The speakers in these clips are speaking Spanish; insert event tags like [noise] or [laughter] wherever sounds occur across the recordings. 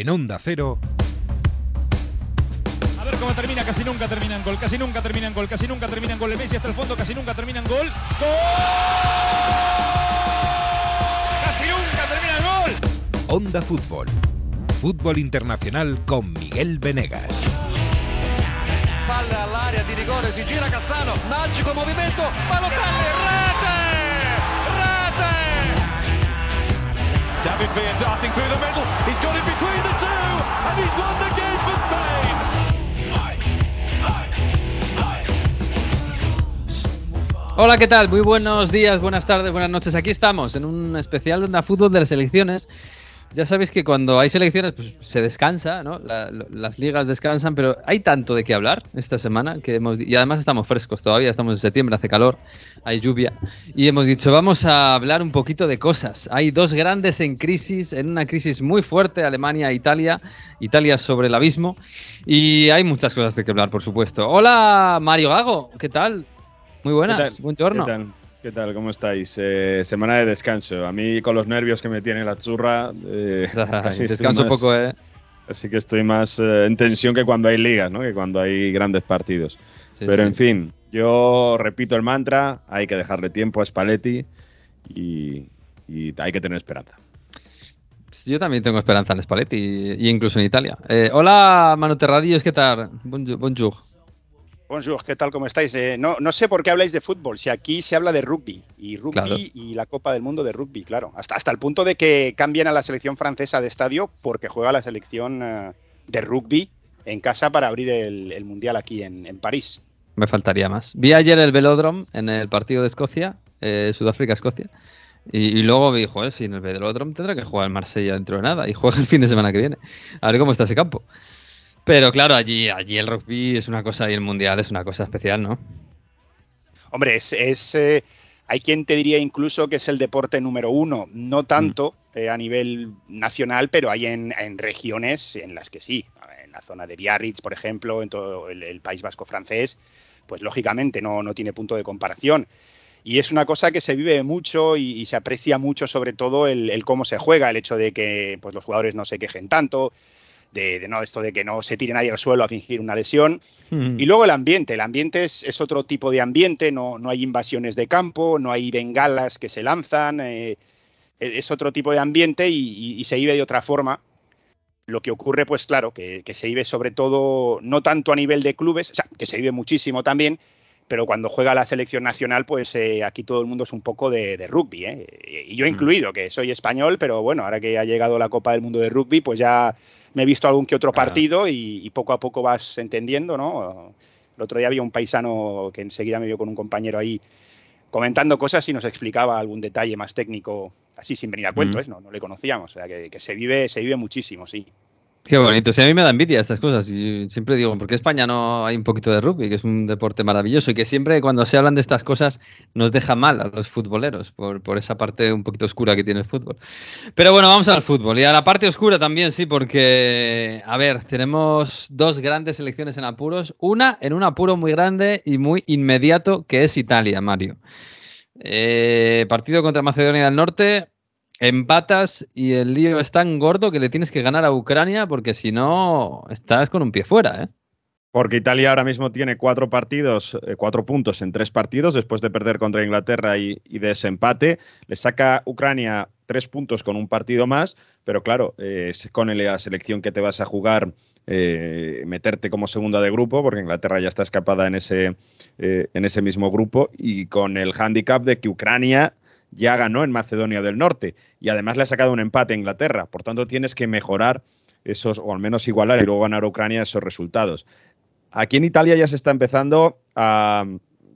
en Onda Cero. A ver cómo termina, casi nunca terminan gol, casi nunca terminan gol, casi nunca terminan gol. El Messi hasta el fondo, casi nunca terminan gol. ¡Gol! ¡Casi nunca termina el gol! Onda Fútbol. Fútbol internacional con Miguel Venegas. Palla all'area di rigore, si gira Cassano, magico movimento, Balotelli, David Villa darting through the middle. He's got it between the two, and he's won the game for Spain. Hola, ¿qué tal? Muy buenos días, buenas tardes, buenas noches. Aquí estamos en un especial de Onda Fútbol de las elecciones. Ya sabéis que cuando hay selecciones pues, se descansa, ¿no? La- las ligas descansan, pero hay tanto de qué hablar esta semana que hemos y además estamos frescos todavía, estamos en septiembre, hace calor, hay lluvia y hemos dicho vamos a hablar un poquito de cosas. Hay dos grandes en crisis, en una crisis muy fuerte, Alemania e Italia, Italia sobre el abismo y hay muchas cosas de qué hablar, por supuesto. Hola Mario Gago, ¿qué tal? Muy buenas, ¿Qué tal? buen giorno. ¿Qué tal? ¿Cómo estáis? Eh, semana de descanso. A mí con los nervios que me tiene la churra, eh, [laughs] Descanso un más- poco, ¿eh? Así que estoy más eh, en tensión que cuando hay ligas, ¿no? Que cuando hay grandes partidos. Sí, Pero sí. en fin, yo repito el mantra, hay que dejarle tiempo a Spalletti y, y hay que tener esperanza. Yo también tengo esperanza en Spalletti y, y incluso en Italia. Eh, hola, Manu Terradillos, ¿qué tal? Bonjour. bonjour. Bonjour, ¿qué tal? ¿Cómo estáis? Eh, no, no sé por qué habláis de fútbol, si aquí se habla de rugby, y rugby Claro. y la Copa del Mundo de rugby, claro. Hasta, hasta el punto de que cambien a la selección francesa de estadio porque juega la selección eh, de rugby en casa para abrir el, el Mundial aquí en, en París. Me faltaría más. Vi ayer el Velódromo en el partido de Escocia, eh, Sudáfrica-Escocia. Y, y luego vi, joder, si en el Velódromo tendrá que jugar el Marsella dentro de nada. Y juega el fin de semana que viene. A ver cómo está ese campo. Pero claro, allí, allí el rugby es una cosa y el mundial es una cosa especial, ¿no? Hombre, es, es, eh, hay quien te diría incluso que es el deporte número uno, no tanto eh, a nivel nacional, pero hay en, en regiones en las que sí. En la zona de Biarritz, por ejemplo, en todo el, el País Vasco francés, pues lógicamente no, no tiene punto de comparación. Y es una cosa que se vive mucho y, y se aprecia mucho, sobre todo el, el cómo se juega, el hecho de que pues, los jugadores no se quejen tanto, de, de no esto de que no se tiren ahí al suelo a fingir una lesión. Y luego el ambiente. El ambiente es, es otro tipo de ambiente, no, no hay invasiones de campo, no hay bengalas que se lanzan, eh, es otro tipo de ambiente y, y- y se vive de otra forma. Lo que ocurre, pues claro, que, que se vive sobre todo, no tanto a nivel de clubes, o sea, que se vive muchísimo también, pero cuando juega la selección nacional, pues eh, aquí todo el mundo es un poco de, de rugby, ¿eh? y yo incluido, que soy español, pero bueno, ahora que ha llegado la Copa del Mundo de Rugby, pues ya me he visto algún que otro Claro. partido y, y poco a poco vas entendiendo, ¿no? El otro día había un paisano que enseguida me vio con un compañero ahí comentando cosas y nos explicaba algún detalle más técnico, así sin venir a cuento, Mm. ¿eh? no, no le conocíamos, o sea, que, que se, vive, se vive muchísimo, sí. Qué bonito. Sí, a mí me da envidia estas cosas. Y siempre digo, ¿por qué España no hay un poquito de rugby? Que es un deporte maravilloso y que siempre cuando se hablan de estas cosas nos deja mal a los futboleros por, por esa parte un poquito oscura que tiene el fútbol. Pero bueno, vamos al fútbol. Y a la parte oscura también, sí, porque, a ver, tenemos dos grandes selecciones en apuros. Una en un apuro muy grande y muy inmediato, que es Italia, Mario. Eh, partido contra Macedonia del Norte, empatas y el lío es tan gordo que le tienes que ganar a Ucrania porque si no estás con un pie fuera, ¿eh? Porque Italia ahora mismo tiene cuatro partidos, eh, cuatro puntos en tres partidos después de perder contra Inglaterra y, y de ese empate. Le saca Ucrania tres puntos con un partido más, pero claro, eh, es con la selección que te vas a jugar, eh, meterte como segunda de grupo, porque Inglaterra ya está escapada en ese, en ese mismo grupo, y con el hándicap de que Ucrania ya ganó en Macedonia del Norte y además le ha sacado un empate a Inglaterra. Por tanto, tienes que mejorar esos, o al menos igualar y luego ganar a Ucrania esos resultados. Aquí en Italia ya se está empezando a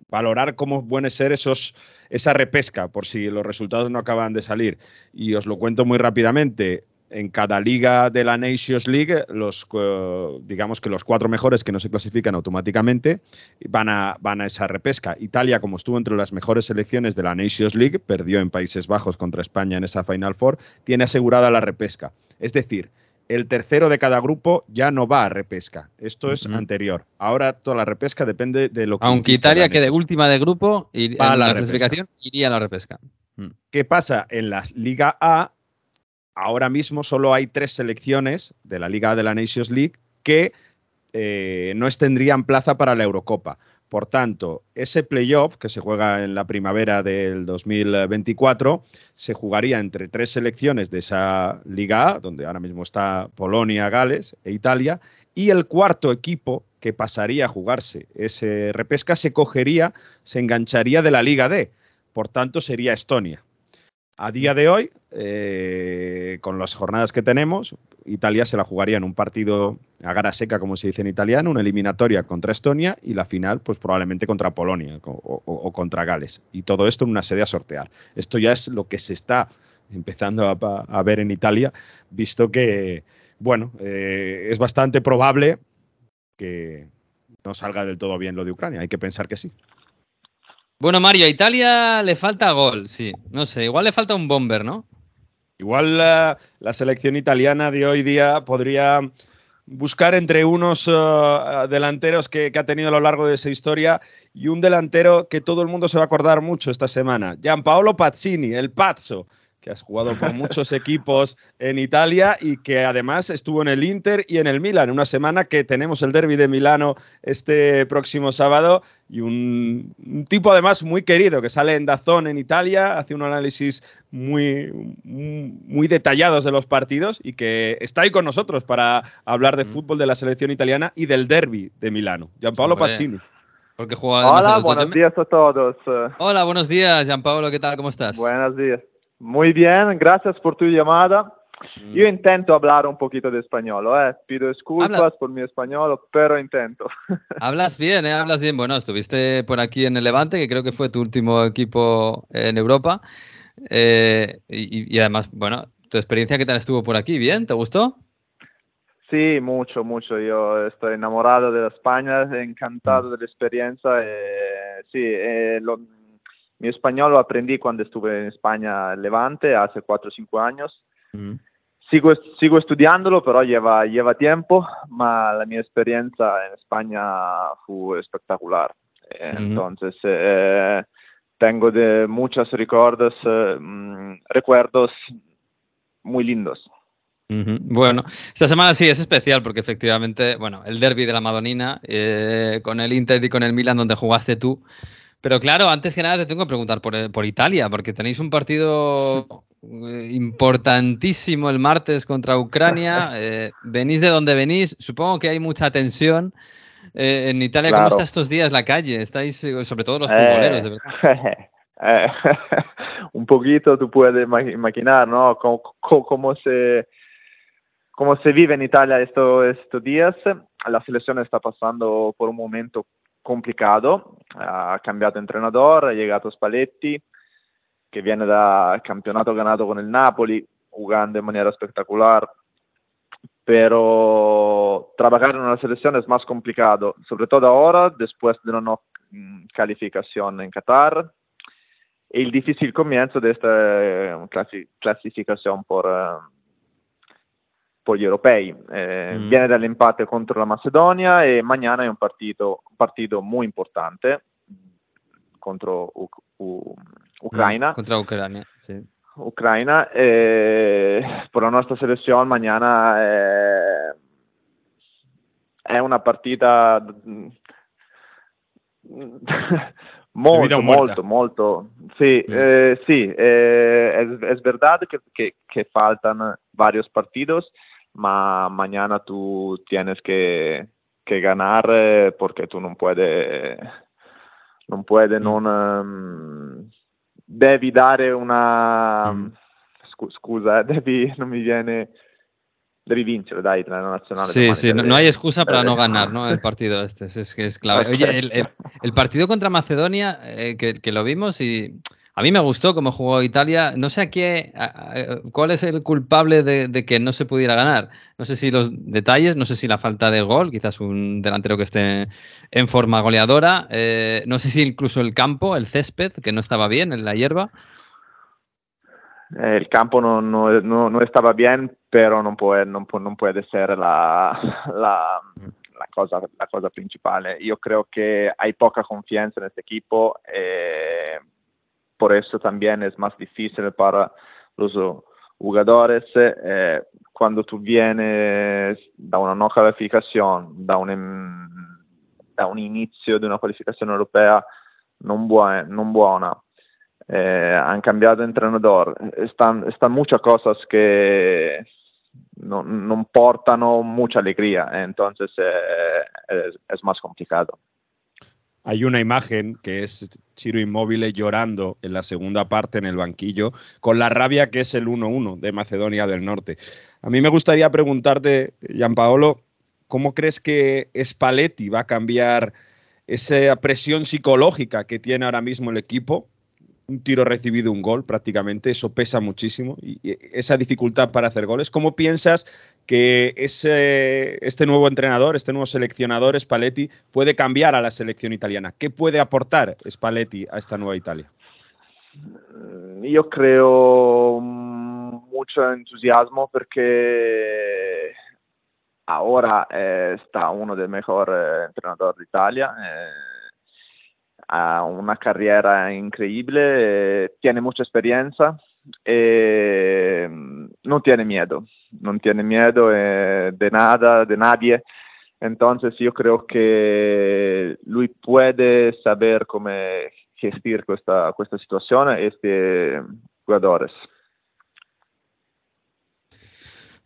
valorar cómo puede ser esos, esa repesca, por si los resultados no acaban de salir. Y os lo cuento muy rápidamente. En cada liga de la Nations League, los, eh, digamos que los cuatro mejores que no se clasifican automáticamente van a, van a esa repesca. Italia, como estuvo entre las mejores selecciones de la Nations League, perdió en Países Bajos contra España en esa Final Four, tiene asegurada la repesca. Es decir, el tercero de cada grupo ya no va a repesca. Esto es anterior. Ahora toda la repesca depende de lo que. Aunque Italia quede última de grupo y Va a en la clasificación iría a la repesca. Mm. ¿Qué pasa? En la Liga A, ahora mismo solo hay tres selecciones de la Liga de la Nations League que eh, no tendrían plaza para la Eurocopa. Por tanto, ese playoff que se juega en la primavera del 2024 se jugaría entre tres selecciones de esa Liga A, donde ahora mismo está Polonia, Gales e Italia, y el cuarto equipo que pasaría a jugarse ese repesca se cogería, se engancharía de la Liga D. Por tanto, sería Estonia. A día de hoy, eh, con las jornadas que tenemos, Italia se la jugaría en un partido a gara seca, como se dice en italiano, una eliminatoria contra Estonia y la final, pues probablemente contra Polonia o, contra Gales. Y todo esto en una sede a sortear. Esto ya es lo que se está empezando a, ver en Italia, visto que, bueno, eh, es bastante probable que no salga del todo bien lo de Ucrania. Hay que pensar que sí. Bueno, Mario, a Italia le falta gol, sí. No sé, igual le falta un bomber, ¿no? Igual la, selección italiana de hoy día podría buscar entre unos uh, delanteros que, que, ha tenido a lo largo de esa historia y un delantero que todo el mundo se va a acordar mucho esta semana, Gianpaolo Pazzini, el Pazzo, que has jugado por muchos [laughs] equipos en Italia y que además estuvo en el Inter y en el Milan. Una semana que tenemos el derby de Milano este próximo sábado y un, tipo además muy querido que sale en Dazón en Italia, hace un análisis muy, muy detallados de los partidos y que está ahí con nosotros para hablar de mm. fútbol de la selección italiana y del derby de Milano. Gianpaolo Pazzini. Porque Hola, buenos días a todos. Hola, buenos días, Gianpaolo, ¿qué tal? ¿Cómo estás? Buenos días. Muy bien, gracias por tu llamada. Mm. Yo intento hablar un poquito de español, ¿eh? pido disculpas por mi español, pero intento. [laughs] Hablas bien, ¿eh? hablas bien. Bueno, estuviste por aquí en el Levante, que creo que fue tu último equipo en Europa. Eh, y, además, bueno, tu experiencia, ¿qué tal estuvo por aquí? ¿Bien? ¿Te gustó? Sí, mucho, mucho. Yo estoy enamorado de España, encantado mm. de la experiencia. Eh, sí, eh, lo, mi español lo aprendí cuando estuve en España Levante hace 4 o 5 años. Mm. Sigo, sigo estudiándolo, pero lleva, lleva tiempo, ma la mia experiencia en España fue espectacular. Eh, entonces, eh, tengo de muchos recuerdos, eh, mm, recuerdos muy lindos. Bueno, esta semana sí es especial porque efectivamente, bueno, el derby de la Madonina con el Inter y con el Milan donde jugaste tú, pero claro, antes que nada te tengo que preguntar por, por Italia, porque tenéis un partido eh, importantísimo el martes contra Ucrania. [laughs] Eh, venís de donde venís. Supongo que hay mucha tensión. Eh, en Italia, ¿cómo está estos días la calle? Estáis, sobre todo los futboleros, de verdad. [laughs] [laughs] un poquito tú puedes imaginar, ¿no? Cómo, se, cómo se vive en Italia estos, estos días. La selección está pasando por un momento complicado, ha cambiato entrenador, ha llegado Spalletti, que viene da campionato ganado con el Napoli, jugando en manera espectacular, pero trabajar en una selección es más complicado, sobre todo ahora, después de una no mm, calificación en Qatar, y el difícil comienzo de esta eh, clasificación por, eh, por gli europei. Eh, mm. Viene dall'empate contro la Macedonia e mañana è un partito, un partito muy importante contro U- U- Ucraina. Mm, contra Ucrania, sì. Ucraina e per la nostra selezione mañana è, è una partita [laughs] molto, molto, molto, sì, mm. eh, sí eh, es, es, verdad que, que, que faltan varios partidos, ma mañana tú tienes que, que ganar eh, porque tú no puedes, non puede mm. non, um, devi dare una, mm. scusa, eh, [laughs] devi, non mi viene, devi vincere, dai, la nazionale. Sí, sí, no, no, hay excusa para no ganar, ¿no? El partido este, es, que es clave. Oye, [laughs] el, el, el partido contra Macedonia, eh, que, que, lo vimos y a mí me gustó cómo jugó Italia. No sé a qué, cuál es el culpable de, que no se pudiera ganar. No sé si los detalles, no sé si la falta de gol, quizás un delantero que esté en forma goleadora. Eh, no sé si incluso el campo, el césped, que no estaba bien en la hierba. El campo no, no, no, estaba bien, pero no puede, no, puede ser la, la, la, cosa, la cosa principal. Yo creo que hay poca confianza en este equipo. Eh, por eso también es más difícil para los jugadores, eh, cuando tú vienes da una no calificación, da un, da un inicio de una qualificación europea non, buona, non buona. Eh, han cambiado de entrenador, están, están muchas cosas que no, no portano mucha alegría, entonces eh, es, es, más complicado. Hay una imagen que es Chiro Inmóvil llorando en la segunda parte en el banquillo, con la rabia que es el 1-1 de Macedonia del Norte. A mí me gustaría preguntarte, Gianpaolo, ¿cómo crees que Spalletti va a cambiar esa presión psicológica que tiene ahora mismo el equipo un tiro recibido, un gol prácticamente, eso pesa muchísimo y esa dificultad para hacer goles. ¿Cómo piensas que ese, este nuevo entrenador, este nuevo seleccionador, Spalletti, puede cambiar a la selección italiana? ¿Qué puede aportar Spalletti a esta nueva Italia? Mm, yo creo mucho entusiasmo porque ahora eh, está uno de los mejores eh, entrenadores de Italia. Eh, ha una carrera increíble, eh, tiene mucha experiencia, eh, no tiene miedo, no tiene miedo eh, de nada, de nadie. Entonces yo creo que lui puede saber cómo gestir questa, questa situazione e questi jugadores.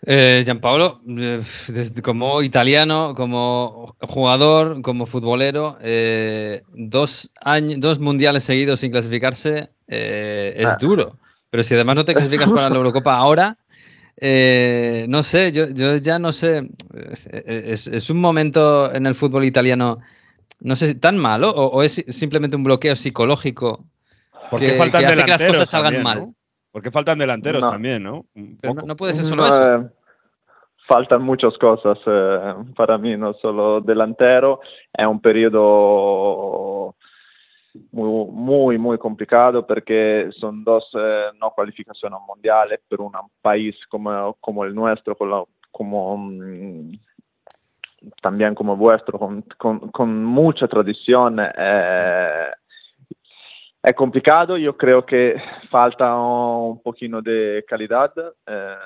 Eh, Gianpaolo, eh, como italiano, como jugador, como futbolero, eh, dos, años, dos mundiales seguidos sin clasificarse eh, es ah. duro. Pero si además no te clasificas para la Eurocopa ahora, eh, no sé, yo, yo, ya no sé. Es, es, un momento en el fútbol italiano, no sé, tan malo o, o es simplemente un bloqueo psicológico que, que, hace que las cosas salgan mal. ¿no? Porque faltan delanteros no. también, ¿no? No, no, puede ser solo eso. Eh, faltan muchas cosas eh, para mí, no solo delantero. Es un periodo muy, muy, muy complicado porque son dos eh, no cualificaciones mundiales per un país como, como el nuestro, como, como um, también como vuestro, con, con, con mucha tradición. Eh, es complicado, yo creo que falta un poquito de calidad, eh,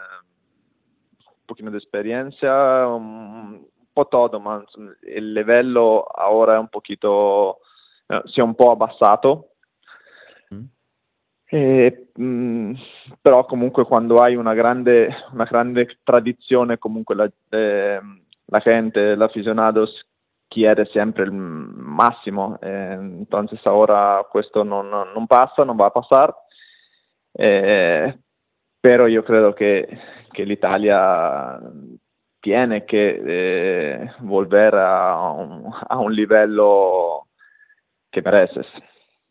un poquito de experiencia, un, po' todo, ma il livello ora è un poquito, eh, si è un po' abbassato. Mm. E, mh, mm, però comunque quando hai una grande, una grande tradizione comunque la, eh, la gente, l'aficionados quiere siempre el máximo. Eh, entonces ahora esto no, no, no, pasa, va a pasar. Eh, pero yo creo que, que l'Italia tiene que eh, volver a un, a un livello que mereces.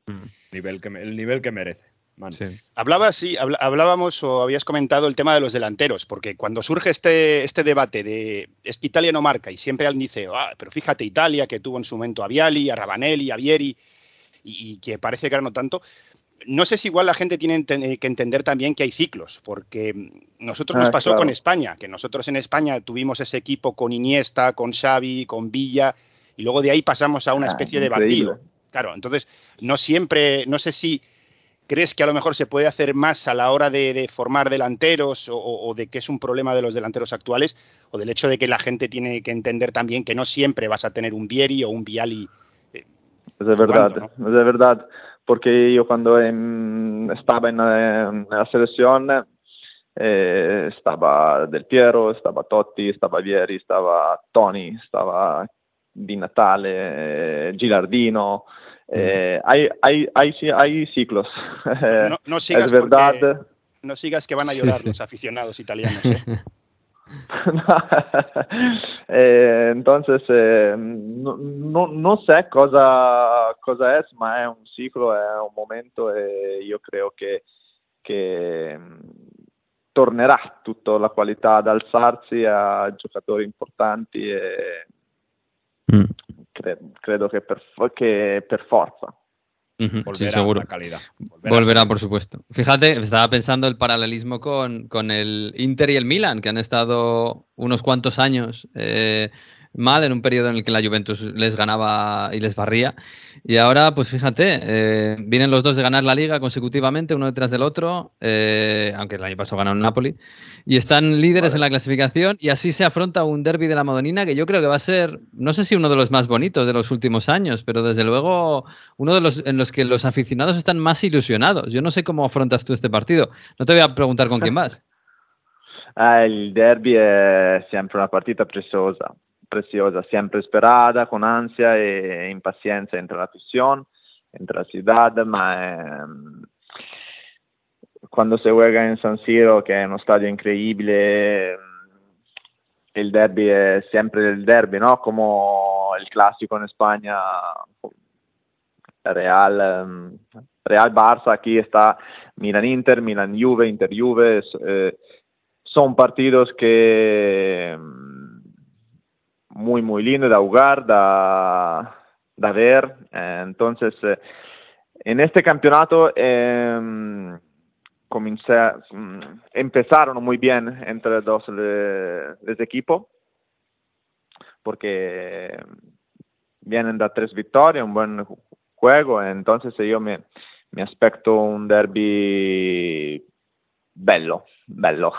Mm. Nivel que, el merece. Sí. Hablabas, sí, hablábamos o habías comentado el tema de los delanteros, porque cuando surge este, este debate de es que Italia no marca y siempre alguien dice, ah, pero fíjate Italia que tuvo en su momento a Viali, a Rabanelli, a Vieri y, y que parece que ahora no tanto. No sé si igual la gente tiene que entender también que hay ciclos, porque nosotros ah, nos pasó claro. con España, que nosotros en España tuvimos ese equipo con Iniesta, con Xavi, con Villa, y luego de ahí pasamos a una ah, especie de vacío. Claro, entonces no siempre, no sé si ¿Crees que a lo mejor se puede hacer más a la hora de, de formar delanteros o, o, de que es un problema de los delanteros actuales o del hecho de que la gente tiene que entender también que no siempre vas a tener un Vieri o un Viali? Eh, es de verdad, ¿no? es de verdad, porque yo cuando en, estaba en, en, la selección eh, estaba Del Piero, estaba Totti, estaba Vieri, estaba Tony, estaba Di Natale, Gilardino. Eh, hay, hay, hay, hay, ciclos. No, [laughs] no sigas es verdad. No sigas que van a llorar los aficionados italianos. [laughs] ¿eh? [laughs] eh, entonces, eh, no, no, no, sé cosa, cosa es, ma è un ciclo, è un momento e io credo che, che tornerà tutta la qualità ad alzarsi a giocatori importanti e mm. Cre credo que per, que per forza. Volverá sí, seguro. calidad. Volverá, volverá por supuesto. Fíjate, estaba pensando el paralelismo con, con, el Inter y el Milan, que han estado unos cuantos años eh, mal en un periodo en el que la Juventus les ganaba y les barría. Y ahora, pues fíjate, eh, vienen los dos de ganar la liga consecutivamente, uno detrás del otro, eh, aunque el año pasado ganaron Napoli, y están líderes en la clasificación y así se afronta un derby de la Madonina que yo creo que va a ser, no sé si uno de los más bonitos de los últimos años, pero desde luego uno de los en los que los aficionados están más ilusionados. Yo no sé cómo afrontas tú este partido. No te voy a preguntar con quién [laughs] vas. Ah, il derby è sempre una partita preziosa, preziosa, sempre sperata, con ansia e impazienza entre la afición, entre la ciudad, ma ehm, quando si juega in San Siro, che è uno stadio incredibile, ehm, il derby è sempre il derby, ¿no? Come il classico in Spagna, Real, ehm, Real Barça, aquí está Milan Inter, Milan Juve, Inter Juve, eh, son partidos que muy, muy lindos de jugar, de, ver. Eh, entonces, eh, en este campeonato eh, empezaron muy bien entre dos los equipos, porque vienen de tres victorias, un buen juego, entonces yo me, me aspetto un derby bello, bello.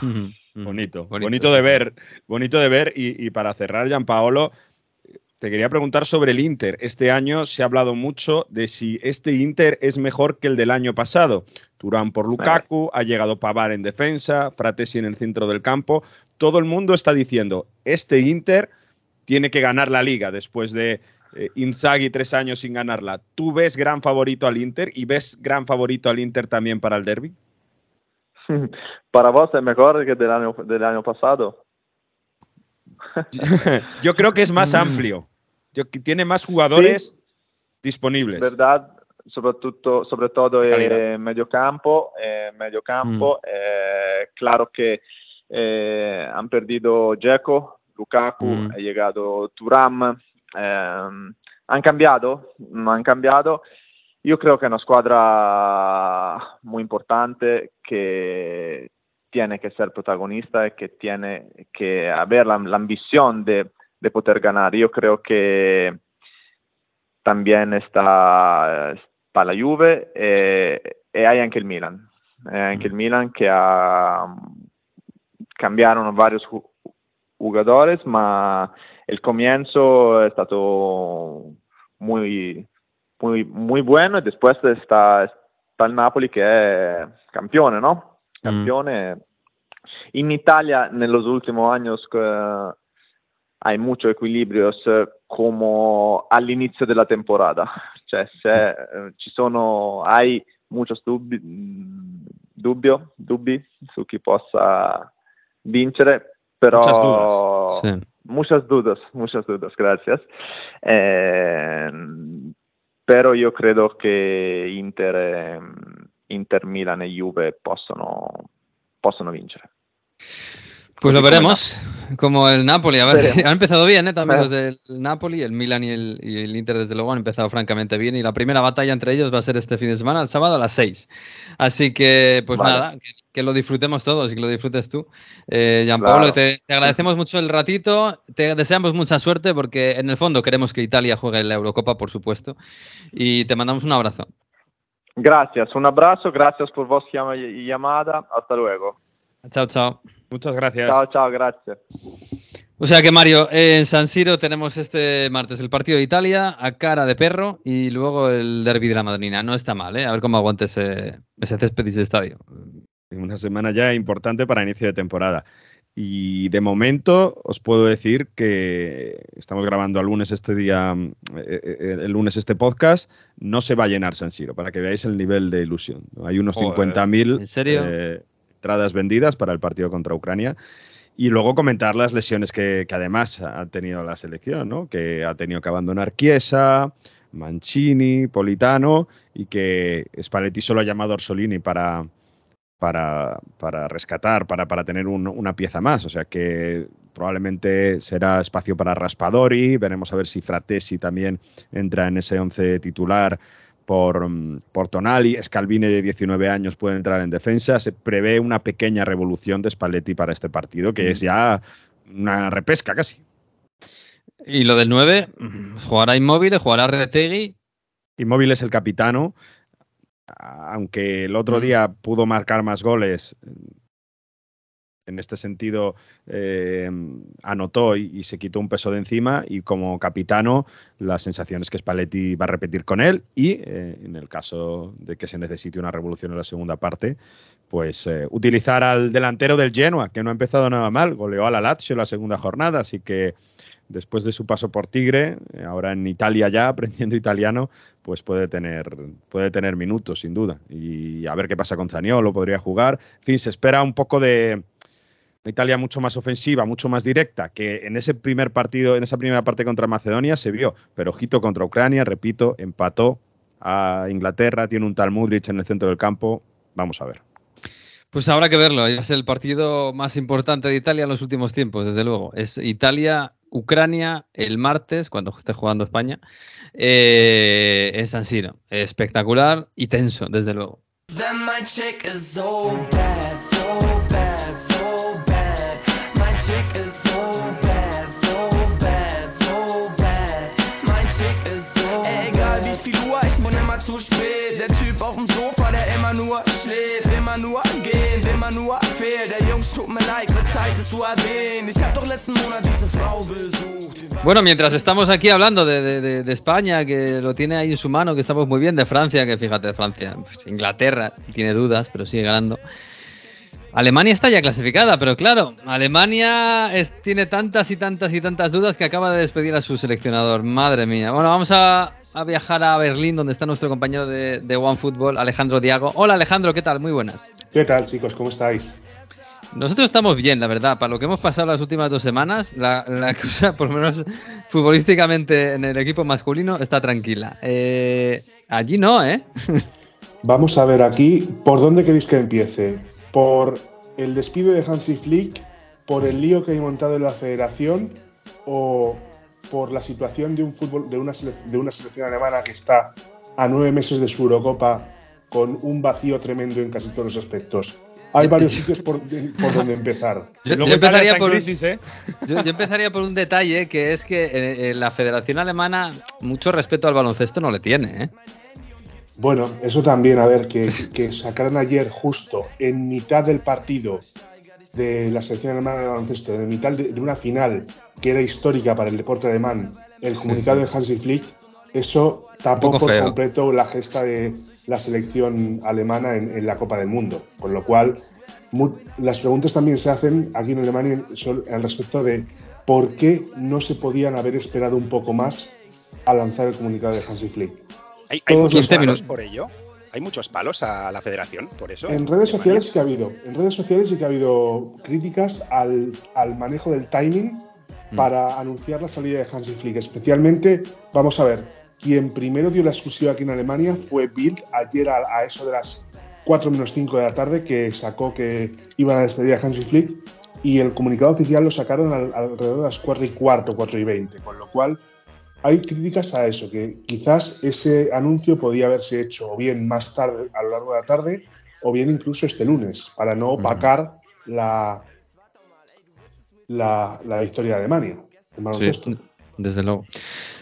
[laughs] Bonito, bonito, de ver, bonito de ver. Y, para cerrar, Gianpaolo, te quería preguntar sobre el Inter. Este año se ha hablado mucho de si este Inter es mejor que el del año pasado. Turán por Lukaku, ha llegado Pavar en defensa, Fratesi en el centro del campo. Todo el mundo está diciendo, este Inter tiene que ganar la liga después de eh, Inzaghi tres años sin ganarla. ¿Tú ves gran favorito al Inter y ves gran favorito al Inter también para el derby? [laughs] ¿Para vos es mejor que del año, del año pasado? [laughs] Yo creo que es más mm. amplio. Yo, tiene más jugadores disponibles. Verdad, sobre todo, sobre todo en medio campo. medio campo. Mm. Eh, claro que eh, han perdido Dzeko, Lukaku, mm. ha llegado Turam. Eh, han cambiado, han cambiado. Io credo che è una squadra muy importante que tiene que ser protagonista y que tiene que haber la, la ambición de, de, poder ganar. Yo creo que también está, está la Juve e, e hay anche il Milan. Hay anche il Milan che ha cambiaron varios jugadores, ma il comienzo è stato muy muy, muy bueno y después está, está el Napoli que es campeón, ¿no? Campeone. Mm. In Italia negli ultimi anni uh, hay mucho equilibrio come all'inizio della temporada. [laughs] Cioè, se uh, ci sono, hai muchos dubbi, dubbio, dubbi su chi possa vincere, però... Muchas dudas. Sí. Muchas dudas, muchas dudas, gracias. Eh, però io credo che Inter, ehm, Inter Milan e Juve possono, possono vincere. Pues lo veremos, como el Napoli. A ver, si [laughs] han empezado bien, ¿eh? también los del Napoli, el Milan y el, y el, Inter, desde luego, han empezado francamente bien. Y la primera batalla entre ellos va a ser este fin de semana, el sábado a las 6. Así que, pues vale. nada, que, que, lo disfrutemos todos y que lo disfrutes tú. Eh, Gianpaolo, claro. te, te, agradecemos mucho el ratito, te deseamos mucha suerte porque en el fondo queremos que Italia juegue la Eurocopa, por supuesto. Y te mandamos un abrazo. Gracias, un abrazo, gracias por vuestra llamada. Hasta luego. Chao, chao. Muchas gracias. Chao, chao, gracias. O sea que Mario, en San Siro tenemos este martes el partido de Italia a cara de perro y luego el derby de la Madonina. No está mal, ¿eh? A ver cómo aguante ese, ese césped y ese estadio. Una semana ya importante para inicio de temporada. Y de momento os puedo decir que estamos grabando el lunes este día, eh, eh, el lunes este podcast, no se va a llenar San Siro, para que veáis el nivel de ilusión. Hay unos 50.000. ¿En serio? Eh, entradas vendidas para el partido contra Ucrania. Y luego comentar las lesiones que, además ha tenido la selección, ¿no? que ha tenido que abandonar Chiesa, Mancini, Politano y que Spalletti solo ha llamado a Orsolini para, para, para rescatar, para, para tener un, una pieza más. O sea que probablemente será espacio para Raspadori. Veremos a ver si Fratesi también entra en ese once titular por, mm, por Tonali. Scalvini de 19 años puede entrar en defensa. Se prevé una pequeña revolución de Spalletti para este partido, que es ya una repesca casi. Y lo del 9, jugará Inmóvil, jugará Retegui. Inmóvil es el capitano, aunque el otro día pudo marcar más goles, en este sentido eh, anotó y, se quitó un peso de encima y como capitano la sensación es que Spalletti va a repetir con él y eh, en el caso de que se necesite una revolución en la segunda parte pues eh, utilizar al delantero del Genoa que no ha empezado nada mal, goleó a la Lazio la segunda jornada así que después de su paso por Tigre, ahora en Italia ya [laughs] aprendiendo italiano, pues puede tener, puede tener minutos sin duda. Y a ver qué pasa con Zaniolo, podría jugar. En fin, se espera un poco de, Italia mucho más ofensiva, mucho más directa, que en ese primer partido, en esa primera parte contra Macedonia se vio. Pero ojito contra Ucrania, repito, empató a Inglaterra, tiene un tal Mudrich en el centro del campo. Vamos a ver. Pues habrá que verlo. Es el partido más importante de Italia en los últimos tiempos, desde luego. Es Italia, Ucrania, el martes, cuando esté jugando España, eh, en San Siro. Espectacular y tenso, desde luego. Bueno, mientras estamos aquí hablando de, España, que lo tiene ahí en su mano, que estamos muy bien, de Francia, que fíjate, Francia, pues Inglaterra tiene dudas, pero sigue ganando. Alemania está ya clasificada, pero claro, Alemania tiene tantas y tantas y tantas dudas que acaba de despedir a su seleccionador. Madre mía. Bueno, vamos a, viajar a Berlín, donde está nuestro compañero de, de OneFootball, Alejandro Diago. Hola Alejandro, ¿qué tal? Muy buenas. ¿Qué tal chicos? ¿Cómo estáis? Nosotros estamos bien, la verdad. Para lo que hemos pasado las últimas dos semanas, la, [laughs] cosa, por lo menos futbolísticamente en el equipo masculino, está tranquila. Eh, allí no, ¿eh? [laughs] Vamos a ver aquí, ¿por dónde queréis que empiece? ¿Por el despido de Hansi Flick, por el lío que hay montado en la federación o por la situación de un fútbol de una, de una selección alemana que está a nueve meses de su Eurocopa con un vacío tremendo en casi todos los aspectos. Hay varios sitios por, donde empezar. [laughs] Yo, empezaría por, ¿eh? [laughs] yo, empezaría por un detalle que es que eh, la Federación Alemana mucho respeto al baloncesto no le tiene. ¿eh? Bueno, eso también, a ver, que, que sacaran ayer justo en mitad del partido de la selección alemana de baloncesto, en mitad de, una final que era histórica para el deporte alemán, el comunicado de Hansi Flick, eso tapó por completo la gesta de la selección alemana en, la Copa del Mundo. Con lo cual, las preguntas también se hacen aquí en Alemania al respecto de por qué no se podían haber esperado un poco más a lanzar el comunicado de Hansi Flick. ¿Hay, muchos palos por ello? ¿Hay muchos palos a la federación por eso? En redes sociales sí que ha habido. En redes sociales sí que ha habido críticas al, manejo del timing mm. para anunciar la salida de Hansi Flick. Especialmente, vamos a ver, quien primero dio la exclusiva aquí en Alemania fue Bill ayer a, eso de las 4 menos 5 de la tarde que sacó que iban a despedir a Hansi Flick y el comunicado oficial lo sacaron alrededor de las 4 y cuarto, 4 y 20, con lo cual hay críticas a eso, que quizás ese anuncio podía haberse hecho o bien más tarde, a lo largo de la tarde, o bien incluso este lunes, para no opacar la, la, la, victoria de Alemania sí, desde luego.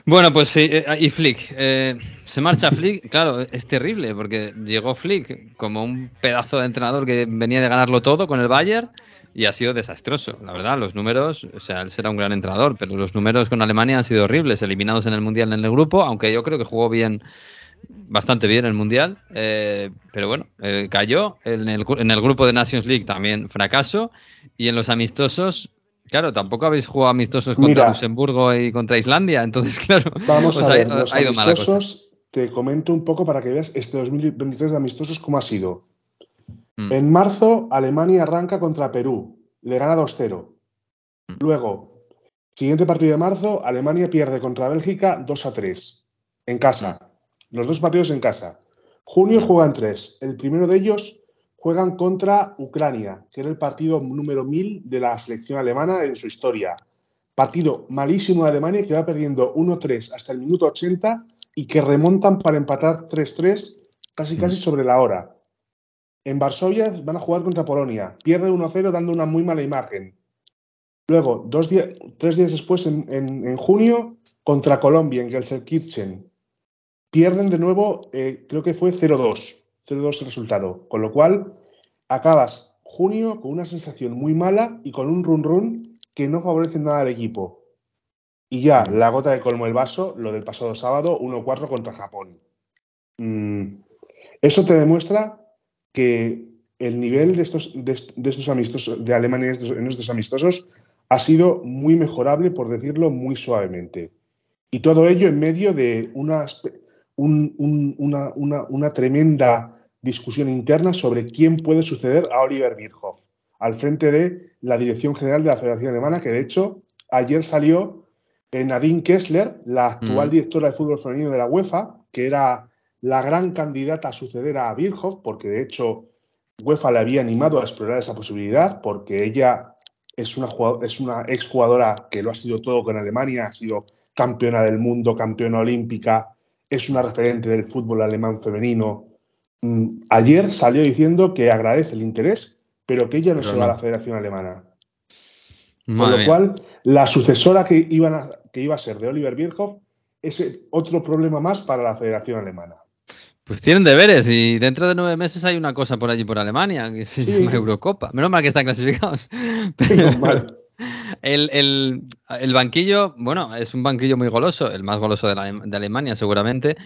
Bueno, pues sí, eh, y Flick. Eh, se marcha Flick, [laughs] claro, es terrible, porque llegó Flick como un pedazo de entrenador que venía de ganarlo todo con el Bayern y ha sido desastroso. La verdad, los números, o sea, él será un gran entrenador, pero los números con Alemania han sido horribles, eliminados en el Mundial en el grupo, aunque yo creo que jugó bien, bastante bien el Mundial, eh, pero bueno, eh, cayó. En el, en el grupo de Nations League también fracaso, y en los amistosos Claro, tampoco habéis jugado amistosos contra Luxemburgo y contra Islandia, entonces [laughs] claro. Vamos pues a ver, los amistosos, te comento un poco para que veas este 2023 de amistosos cómo ha sido. Mm. En marzo, Alemania arranca contra Perú, le gana 2-0. Mm. Luego, siguiente partido de marzo, Alemania pierde contra Bélgica 2-3, en casa. Los dos partidos en casa. Junio mm. juegan tres. El primero de ellos juegan contra Ucrania, que era el partido número 1000 de la selección alemana en su historia. Partido malísimo de Alemania que va perdiendo 1-3 hasta el minuto 80 y que remontan para empatar 3-3 casi casi sobre la hora. En Varsovia van a jugar contra Polonia. Pierden 1-0 dando una muy mala imagen. Luego, dos tres días después, en, junio, contra Colombia, en Gelsenkirchen. Pierden de nuevo, eh, creo que fue 0-2. 0-2 el resultado. Con lo cual, acabas junio con una sensación muy mala y con un run-run que no favorece nada al equipo. Y ya, la gota de colmo del vaso, lo del pasado sábado, 1-4 contra Japón. Mm, eso te demuestra que el nivel de estos, de, estos amistosos, de Alemania en estos amistosos, ha sido muy mejorable, por decirlo muy suavemente. Y todo ello en medio de una, una, tremenda discusión interna sobre quién puede suceder a Oliver Bierhoff, al frente de la Dirección General de la Federación Alemana, que de hecho ayer salió Nadine Kessler, la actual mm. directora de fútbol femenino de la UEFA, que era la gran candidata a suceder a Bierhoff, porque de hecho UEFA le había animado a explorar esa posibilidad porque ella es una, es una exjugadora que lo ha sido todo con Alemania, ha sido campeona del mundo, campeona olímpica, es una referente del fútbol alemán femenino. Mm, ayer salió diciendo que agradece el interés, pero que ella no se va a la Federación Alemana. con lo cual, la sucesora que, iban que iba a ser de Oliver Bierhoff es otro problema más para la Federación Alemana. Pues tienen deberes y dentro de nueve meses hay una cosa por allí por Alemania que se llama Eurocopa. Menos mal que están clasificados. El, banquillo, bueno, es un banquillo muy goloso, el más goloso de, Alemania seguramente.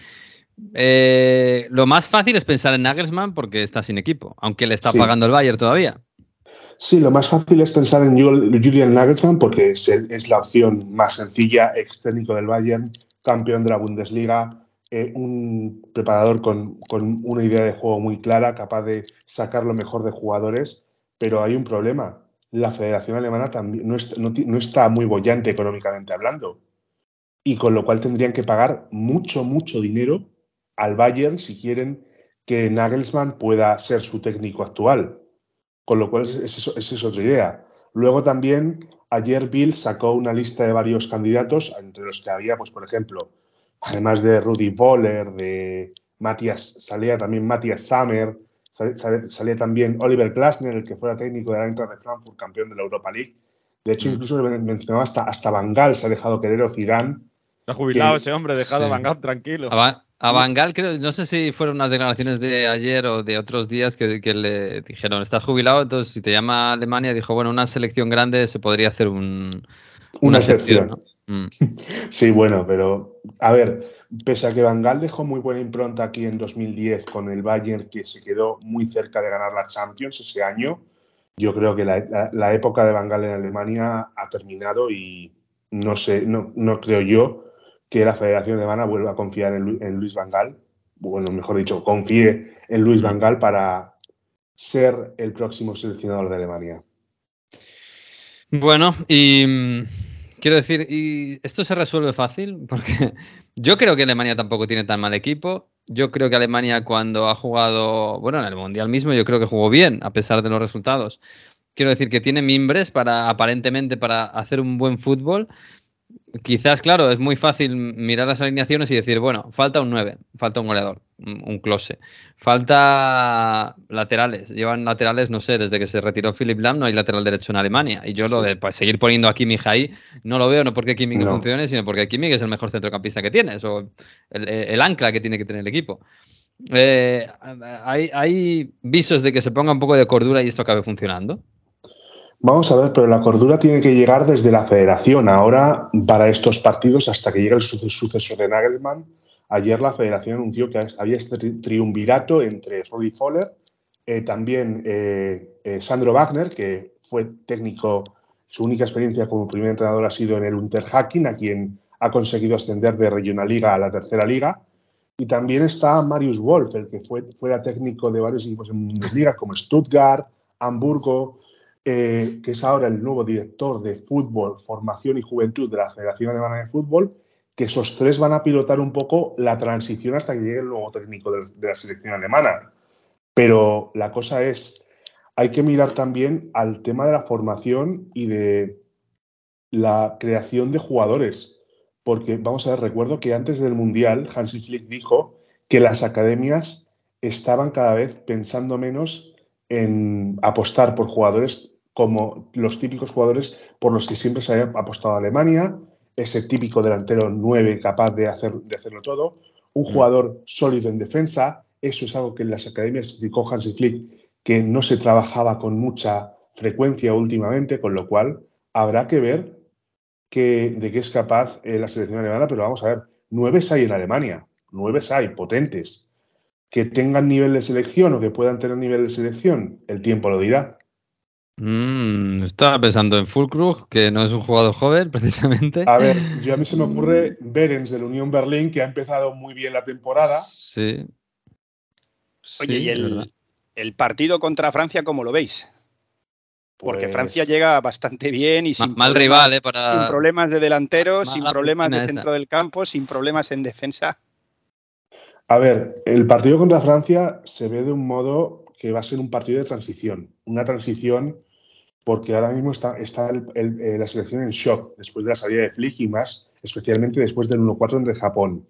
Eh, lo más fácil es pensar en Nagelsmann porque está sin equipo, aunque le está pagando el Bayern todavía. Sí, lo más fácil es pensar en Julian Nagelsmann porque es, es la opción más sencilla, ex técnico del Bayern, campeón de la Bundesliga, eh, un preparador con, una idea de juego muy clara, capaz de sacar lo mejor de jugadores, pero hay un problema. La Federación Alemana también no, está muy bollante económicamente hablando. Y con lo cual tendrían que pagar mucho, mucho dinero al Bayern si quieren que Nagelsmann pueda ser su técnico actual. Con lo cual, esa es otra idea. Luego también, ayer Bill sacó una lista de varios candidatos, entre los que había, pues, por ejemplo, además de Rudy Boller, de Matthias, salía también Matthias Sammer, salía, también Oliver Glasner, el que fuera técnico de la Eintracht de Frankfurt, campeón de la Europa League. De hecho, mm. incluso mencionaba hasta, hasta Bangal se ha dejado querer o Zidane. Se ha jubilado ese hombre, dejado a Bangal tranquilo. A, Bangal, creo, no sé si fueron unas declaraciones de ayer o de otros días que, que, le dijeron, estás jubilado, entonces si te llama Alemania, dijo, bueno, una selección grande se podría hacer un, una, excepción. ¿no? Mm. [laughs] Sí, bueno, pero a ver, pese a que Van Gaal dejó muy buena impronta aquí en 2010 con el Bayern, que se quedó muy cerca de ganar la Champions ese año, yo creo que la, época de Van Gaal en Alemania ha terminado y no sé, no, no creo yo que la Federación Alemana vuelva a confiar en, Luis Van Gaal, bueno, mejor dicho, confíe en Luis Van Gaal para ser el próximo seleccionador de Alemania. Bueno, y Quiero decir, y esto se resuelve fácil [laughs] porque yo creo que Alemania tampoco tiene tan mal equipo. Yo creo que Alemania cuando ha jugado, bueno, en el Mundial mismo yo creo que jugó bien a pesar de los resultados. Quiero decir que tiene mimbres para aparentemente para hacer un buen fútbol Quizás, claro, es muy fácil mirar las alineaciones y decir, bueno, falta un 9, falta un goleador, un, close. Falta laterales. Llevan laterales, no sé, desde que se retiró Philip Lam no hay lateral derecho en Alemania. Y yo lo de pues, seguir poniendo a Kimmich ahí, no lo veo, no porque Kimmich no, funcione, sino porque Kimmich es el mejor centrocampista que tienes, o el, ancla que tiene que tener el equipo. Eh, hay, hay visos de que se ponga un poco de cordura y esto acabe funcionando. Vamos a ver, pero la cordura tiene que llegar desde la federación. Ahora, para estos partidos, hasta que llegue el sucesor de Nagelman, ayer la federación anunció que había este triunvirato entre Rudi Foller, eh, también eh, eh, Sandro Wagner, que fue técnico, su única experiencia como primer entrenador ha sido en el Unterhacking, a quien ha conseguido ascender de Regionalliga a la tercera liga. Y también está Marius Wolf, el que fue, fuera técnico de varios equipos en Bundesliga, como Stuttgart, Hamburgo, eh, que es ahora el nuevo director de fútbol, formación y juventud de la Federación Alemana de Fútbol, que esos tres van a pilotar un poco la transición hasta que llegue el nuevo técnico de, la selección alemana. Pero la cosa es, hay que mirar también al tema de la formación y de la creación de jugadores. Porque, vamos a ver, recuerdo que antes del Mundial, Hansi Flick dijo que las academias estaban cada vez pensando menos en apostar por jugadores como los típicos jugadores por los que siempre se ha apostado a Alemania, ese típico delantero 9 capaz de, hacer, de hacerlo todo, un mm. jugador sólido en defensa, eso es algo que en las academias de Hans y Flick que no se trabajaba con mucha frecuencia últimamente, con lo cual habrá que ver de qué es capaz eh, la selección alemana, pero vamos a ver, nueve hay en Alemania, nueve hay potentes. Que tengan nivel de selección o que puedan tener nivel de selección, el tiempo lo dirá. Mm, estaba pensando en Fulkrug, que no es un jugador joven, [laughs] precisamente. A ver, yo a mí se me ocurre Berens del Unión Berlín, que ha empezado muy bien la temporada. Sí. Oye, ¿y el, partido contra Francia cómo lo veis? Porque pues Francia llega bastante bien y sin mal rival, ¿eh? Para... Sin problemas de delantero, sin problemas de centro del campo, sin problemas en defensa. A ver, el partido contra Francia se ve de un modo que va a ser un partido de transición. Una transición porque ahora mismo está, está eh, la selección en shock después de la salida de Flick y más, especialmente después del 1-4 entre Japón.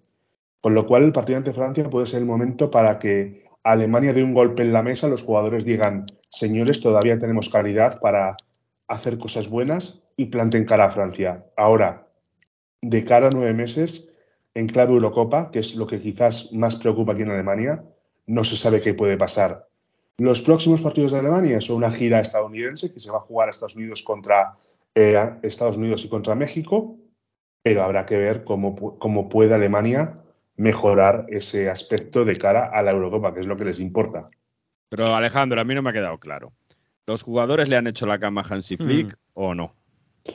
Con lo cual, el partido ante Francia puede ser el momento para que Alemania dé un golpe en la mesa, los jugadores digan, señores, todavía tenemos calidad para hacer cosas buenas y planten cara a Francia. Ahora, de cara a nueve meses, en clave Eurocopa, que es lo que quizás más preocupa aquí en Alemania, no se sabe qué puede pasar. Los próximos partidos de Alemania son una gira estadounidense que se va a jugar a Estados Unidos contra eh, Estados Unidos y contra México, pero habrá que ver cómo, cómo puede Alemania mejorar ese aspecto de cara a la Eurocopa, que es lo que les importa. Pero Alejandro, a mí no me ha quedado claro. ¿Los jugadores le han hecho la cama a Hansi hmm. Flick o no?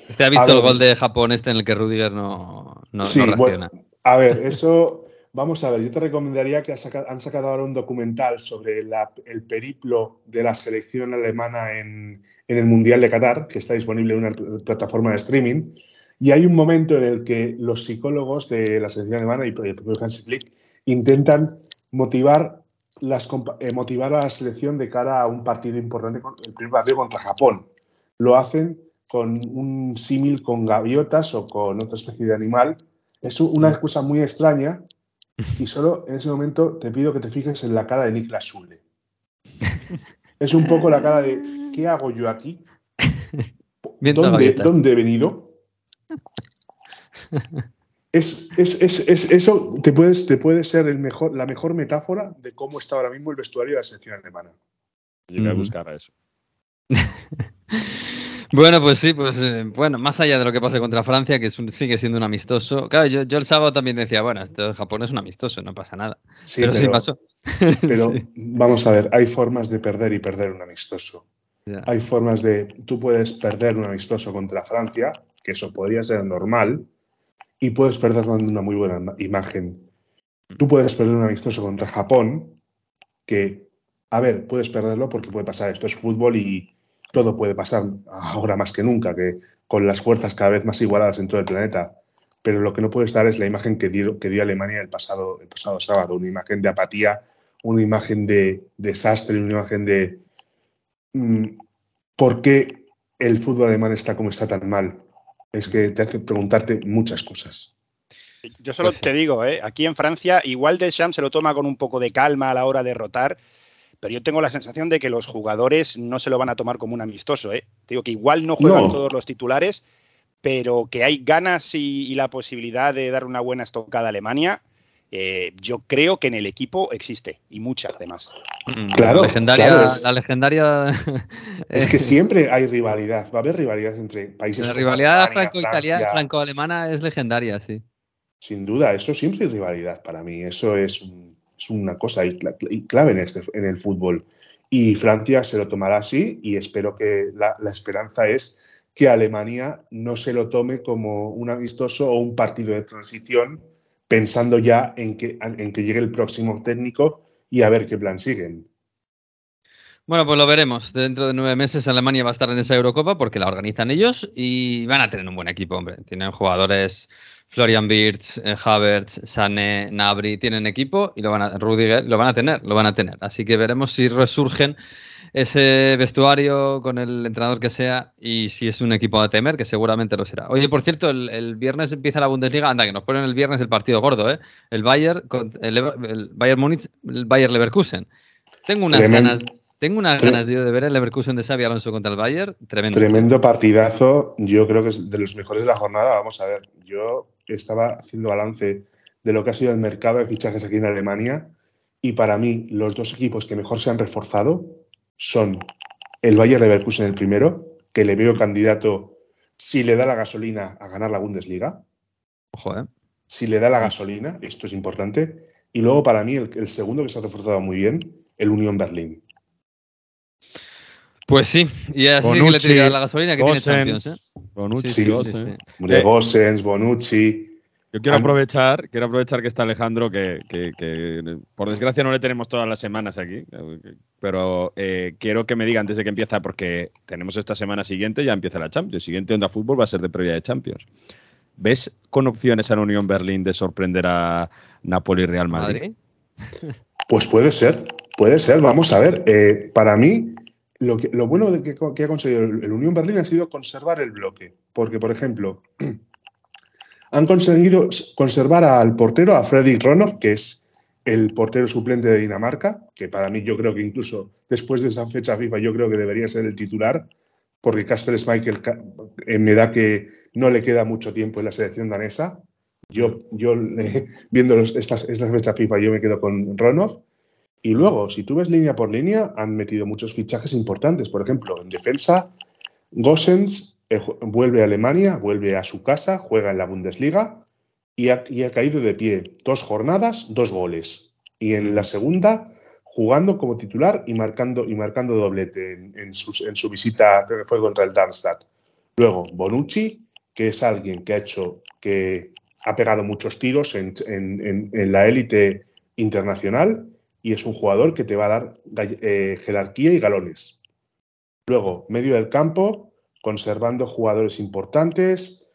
¿Usted ha visto el gol de Japón este en el que Rudiger no, no, reacciona? A ver, eso Vamos a ver, yo te recomendaría que han sacado ahora un documental sobre el periplo de la selección alemana en, el Mundial de Qatar, que está disponible en una plataforma de streaming. Y hay un momento en el que los psicólogos de la selección alemana y el propio Hansi Flick intentan motivar, las, eh, motivar a la selección de cara a un partido importante, el primer partido contra Japón. Lo hacen con un símil con gaviotas o con otra especie de animal. Es una cosa muy extraña y solo en ese momento te pido que te fijes en la cara de Niklas Schule. [laughs] Es un poco la cara de ¿qué hago yo aquí? ¿Dónde, he venido? Es, eso te, puedes, te puede ser el mejor, la mejor metáfora de cómo está ahora mismo el vestuario de la selección alemana. Yo voy a buscar eso. [laughs] Bueno, pues sí, pues eh, bueno, más allá de lo que pase contra Francia, que sigue siendo un amistoso. Claro, yo, el sábado también decía, bueno, esto Japón es un amistoso, no pasa nada. pero, sí pasó. [laughs] Pero vamos a ver, hay formas de perder y perder un amistoso. Hay formas de, tú puedes perder un amistoso contra Francia, que eso podría ser normal, y puedes perder dando una muy buena imagen. Tú puedes perder un amistoso contra Japón, que, a ver, puedes perderlo porque puede pasar, esto es fútbol y todo puede pasar ahora más que nunca, que con las fuerzas cada vez más igualadas en todo el planeta. Pero lo que no puede estar es la imagen que dio, que dio Alemania el pasado, el pasado sábado, una imagen de apatía, una imagen de desastre, una imagen de mm, por qué el fútbol alemán está como está tan mal. Es que te hace preguntarte muchas cosas. Yo solo pues te digo, ¿eh? aquí en Francia, igual Deschamps se lo toma con un poco de calma a la hora de rotar, pero yo tengo la sensación de que los jugadores no se lo van a tomar como un amistoso. ¿eh? Te digo que igual no juegan todos los titulares, pero que hay ganas y, la posibilidad de dar una buena estocada a Alemania. Eh, yo creo que en el equipo existe y mucha además. Mm, claro, la legendaria, es, la legendaria es que [laughs] siempre hay rivalidad, va a haber rivalidad entre países. La rivalidad franco-italiana, franco-alemana es legendaria, sí. Sin duda, eso siempre hay rivalidad para mí. Eso es un, es una cosa clave en, este, en el fútbol. Y Francia se lo tomará así y espero que la, esperanza es que Alemania no se lo tome como un amistoso o un partido de transición pensando ya en que, en que llegue el próximo técnico y a ver qué plan siguen. Bueno, pues lo veremos. Dentro de nueve meses Alemania va a estar en esa Eurocopa porque la organizan ellos y van a tener un buen equipo, hombre. Tienen jugadores Florian Birch, eh, Havertz, Sané, Nabri tienen equipo y lo van a, Rudiger lo van a tener, lo van a tener. Así que veremos si resurgen ese vestuario con el entrenador que sea y si es un equipo a temer, que seguramente lo será. Oye, por cierto, el, viernes empieza la Bundesliga, anda, que nos ponen el viernes el partido gordo, ¿eh? El Bayern, el, Bayern Múnich, el Bayern Leverkusen. Tengo unas ganas Tengo unas ganas, de ver el Leverkusen de Xavi Alonso contra el Bayern. Tremendo. Tremendo partidazo. Yo creo que es de los mejores de la jornada. Vamos a ver. Yo estaba haciendo balance de lo que ha sido el mercado de fichajes aquí en Alemania. Y para mí, los dos equipos que mejor se han reforzado son el Bayern Leverkusen el primero, que le veo candidato si le da la gasolina a ganar la Bundesliga. Ojo, ¿eh? Si le da la gasolina, esto es importante. Y luego, para mí, el, el segundo que se ha reforzado muy bien, el Unión Berlín. Pues sí, y así Bonucci, le tiene la gasolina que tiene Champions. ¿eh? Bonucci, sí, De Bossens, Bonucci. Yo quiero aprovechar, quiero aprovechar que está Alejandro, que, por desgracia no le tenemos todas las semanas aquí, pero eh, quiero que me diga antes de que empieza, porque tenemos esta semana siguiente, ya empieza la Champions. El siguiente Onda Fútbol va a ser de previa de Champions. ¿Ves con opciones a la Unión Berlín de sorprender a Napoli y Real Madrid? Pues puede ser, puede ser. Vamos a ver. Eh, para mí, lo, que, lo bueno de que, ha conseguido el Unión Berlín ha sido conservar el bloque. Porque, por ejemplo, [clears throat] han conseguido conservar al portero, a Fredrik Ronov, que es el portero suplente de Dinamarca, que para mí yo creo que incluso después de esa fecha FIFA yo creo que debería ser el titular, porque Casper Schmeichel eh, me da que no le queda mucho tiempo en la selección danesa. Yo, yo [laughs] viendo estas, estas fechas FIFA, yo me quedo con Ronov. Y luego, si tú ves línea por línea, han metido muchos fichajes importantes. Por ejemplo, en defensa, Gossens eh, vuelve a Alemania, vuelve a su casa, juega en la Bundesliga y ha, caído de pie. Dos jornadas, dos goles. Y en la segunda, jugando como titular y marcando, y marcando doblete en, su, visita, que fue contra el Darmstadt. Luego, Bonucci, que es alguien que ha hecho, que ha pegado muchos tiros en, en la élite internacional y es un jugador que te va a dar eh, jerarquía y galones. Luego, medio del campo, conservando jugadores importantes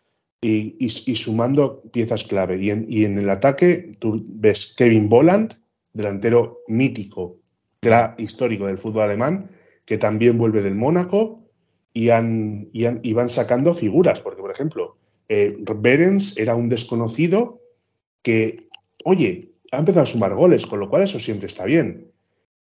y, sumando piezas clave. Y en, el ataque tú ves Kevin Bolland, delantero mítico, era histórico del fútbol alemán, que también vuelve del Mónaco y, y, van sacando figuras, porque por ejemplo, eh, Berens era un desconocido que, oye, ha empezado a sumar goles, con lo cual eso siempre está bien.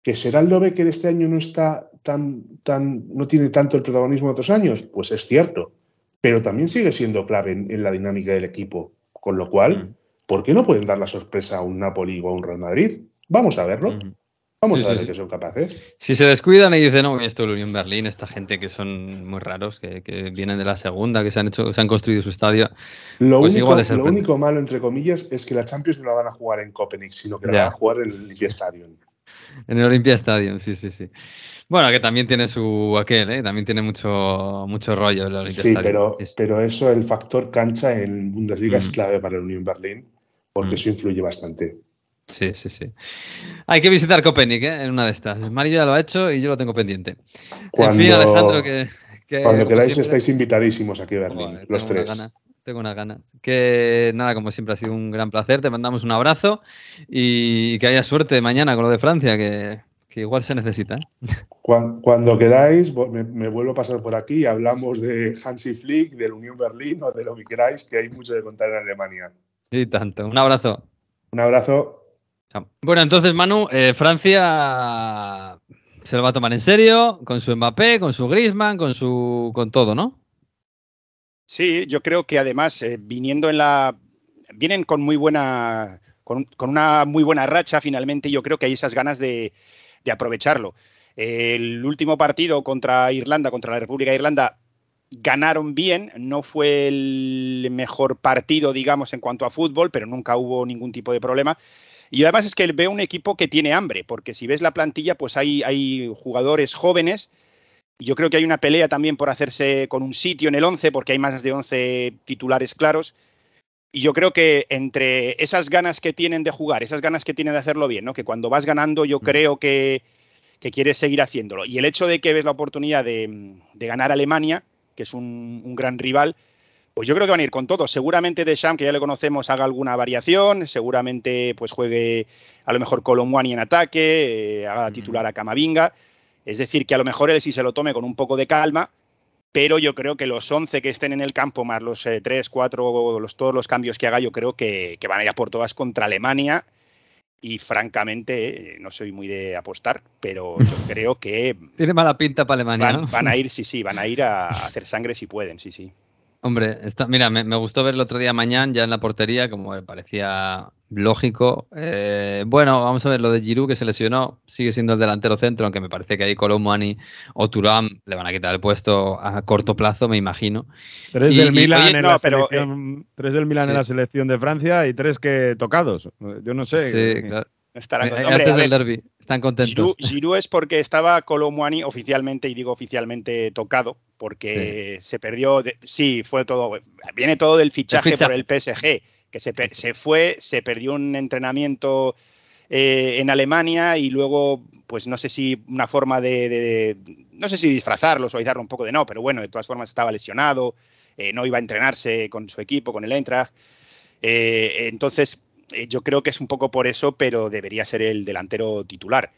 Que Seraldo Becker este año no está tan, tan, no tiene tanto el protagonismo de otros años, pues es cierto, pero también sigue siendo clave en, la dinámica del equipo. Con lo cual, mm. ¿por qué no pueden dar la sorpresa a un Napoli o a un Real Madrid? Vamos a verlo. Mm. Vamos a ver qué son capaces. Si se descuidan y dicen, no, esto es Unión Berlín, esta gente que son muy raros, que, vienen de la segunda, que se han hecho, se han construido su estadio. Lo, pues único, lo único malo, entre comillas, es que la Champions no la van a jugar en Copenhague, sino que la van a jugar en el Olympia Stadium. En el Olympia Stadium, sí, sí, sí. Bueno, que también tiene su aquel, ¿eh? también tiene mucho, mucho rollo el Olympia sí, pero, pero eso, el factor cancha en Bundesliga es mm. clave para el Unión Berlín, porque mm. eso influye bastante. Sí, sí, sí. Hay que visitar Copenhague ¿eh? en una de estas. Mario ya lo ha hecho y yo lo tengo pendiente. Cuando, en fin, Alejandro, que. cuando queráis, estáis invitadísimos aquí a Berlín, los tres. tengo unas ganas. Que nada, como siempre ha sido un gran placer. Te mandamos un abrazo y que haya suerte mañana con lo de Francia, que, igual se necesita. ¿eh? Cuando, queráis, me, vuelvo a pasar por aquí y hablamos de Hansi Flick, del Unión Berlín o de lo que queráis, que hay mucho de contar en Alemania. Sí, tanto. Un abrazo. Un abrazo. Bueno, entonces, Manu, eh, Francia se lo va a tomar en serio, con su Mbappé, con su Griezmann, con su con todo, ¿no? Sí, yo creo que además, eh, viniendo en la. vienen con muy buena. Con, una muy buena racha, finalmente, yo creo que hay esas ganas de, aprovecharlo. El último partido contra Irlanda, contra la República de Irlanda, ganaron bien, no fue el mejor partido, digamos, en cuanto a fútbol, pero nunca hubo ningún tipo de problema. Y además es que veo un equipo que tiene hambre, porque si ves la plantilla, pues hay, hay jugadores jóvenes. Yo creo que hay una pelea también por hacerse con un sitio en el 11, porque hay más de 11 titulares claros. Y yo creo que entre esas ganas que tienen de jugar, esas ganas que tienen de hacerlo bien, ¿no? que cuando vas ganando yo mm. creo que, que quieres seguir haciéndolo. Y el hecho de que ves la oportunidad de, ganar Alemania, que es un, un gran rival, pues yo creo que van a ir con todo. Seguramente Deschamps, que ya le conocemos, haga alguna variación. Seguramente pues juegue a lo mejor Colomwani en ataque, eh, haga titular a Camavinga. Es decir, que a lo mejor él sí se lo tome con un poco de calma, pero yo creo que los 11 que estén en el campo, más los 3, eh, 4, los, todos los cambios que haga, yo creo que, van a ir a por todas contra Alemania. y francamente no soy muy de apostar, pero yo [laughs] creo que... Tiene mala pinta para Alemania. Van, a ir, [laughs] sí, sí, van a ir a hacer sangre si pueden, sí, sí. Hombre, está, mira, me, gustó ver el otro día mañana ya en la portería, como me parecía lógico. Eh, bueno, vamos a ver lo de Giroud que se lesionó, sigue siendo el delantero centro, aunque me parece que ahí Colomani o Turam le van a quitar el puesto a corto plazo, me imagino. Tres del Milan, en, la selección, tres del Milan en la selección de Francia y tres que tocados. Yo no sé. Sí, claro. Estarán eh, antes del derby. Están contentos. Giroud, es porque estaba Colomwani oficialmente, y digo oficialmente tocado, porque se perdió. sí, fue todo. Viene todo del fichaje, por el PSG, que se, se, fue, se perdió un entrenamiento eh, en Alemania y luego, pues no sé si una forma de, no sé si disfrazarlo, suavizarlo un poco de no, pero bueno, de todas formas estaba lesionado, eh, no iba a entrenarse con su equipo, con el Eintracht. entonces, eh, yo creo que es un poco por eso, pero debería ser el delantero titular.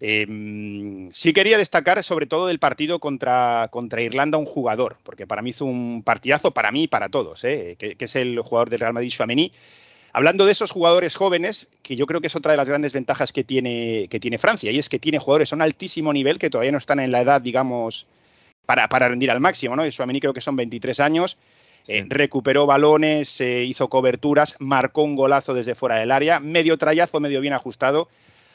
Em, sí quería destacar sobre todo del partido contra, contra, Irlanda un jugador, porque para mí hizo un partidazo, para mí y para todos, eh, que, es el jugador del Real Madrid, Chouameni. Hablando de esos jugadores jóvenes, que yo creo que es otra de las grandes ventajas que tiene, que tiene Francia, y es que tiene jugadores a altísimo nivel que todavía no están en la edad, digamos, para, para rendir al máximo. ¿no? Creo que son 23 años, eh, recuperó balones, hizo coberturas, marcó un golazo desde fuera del área, medio trayazo, medio bien ajustado.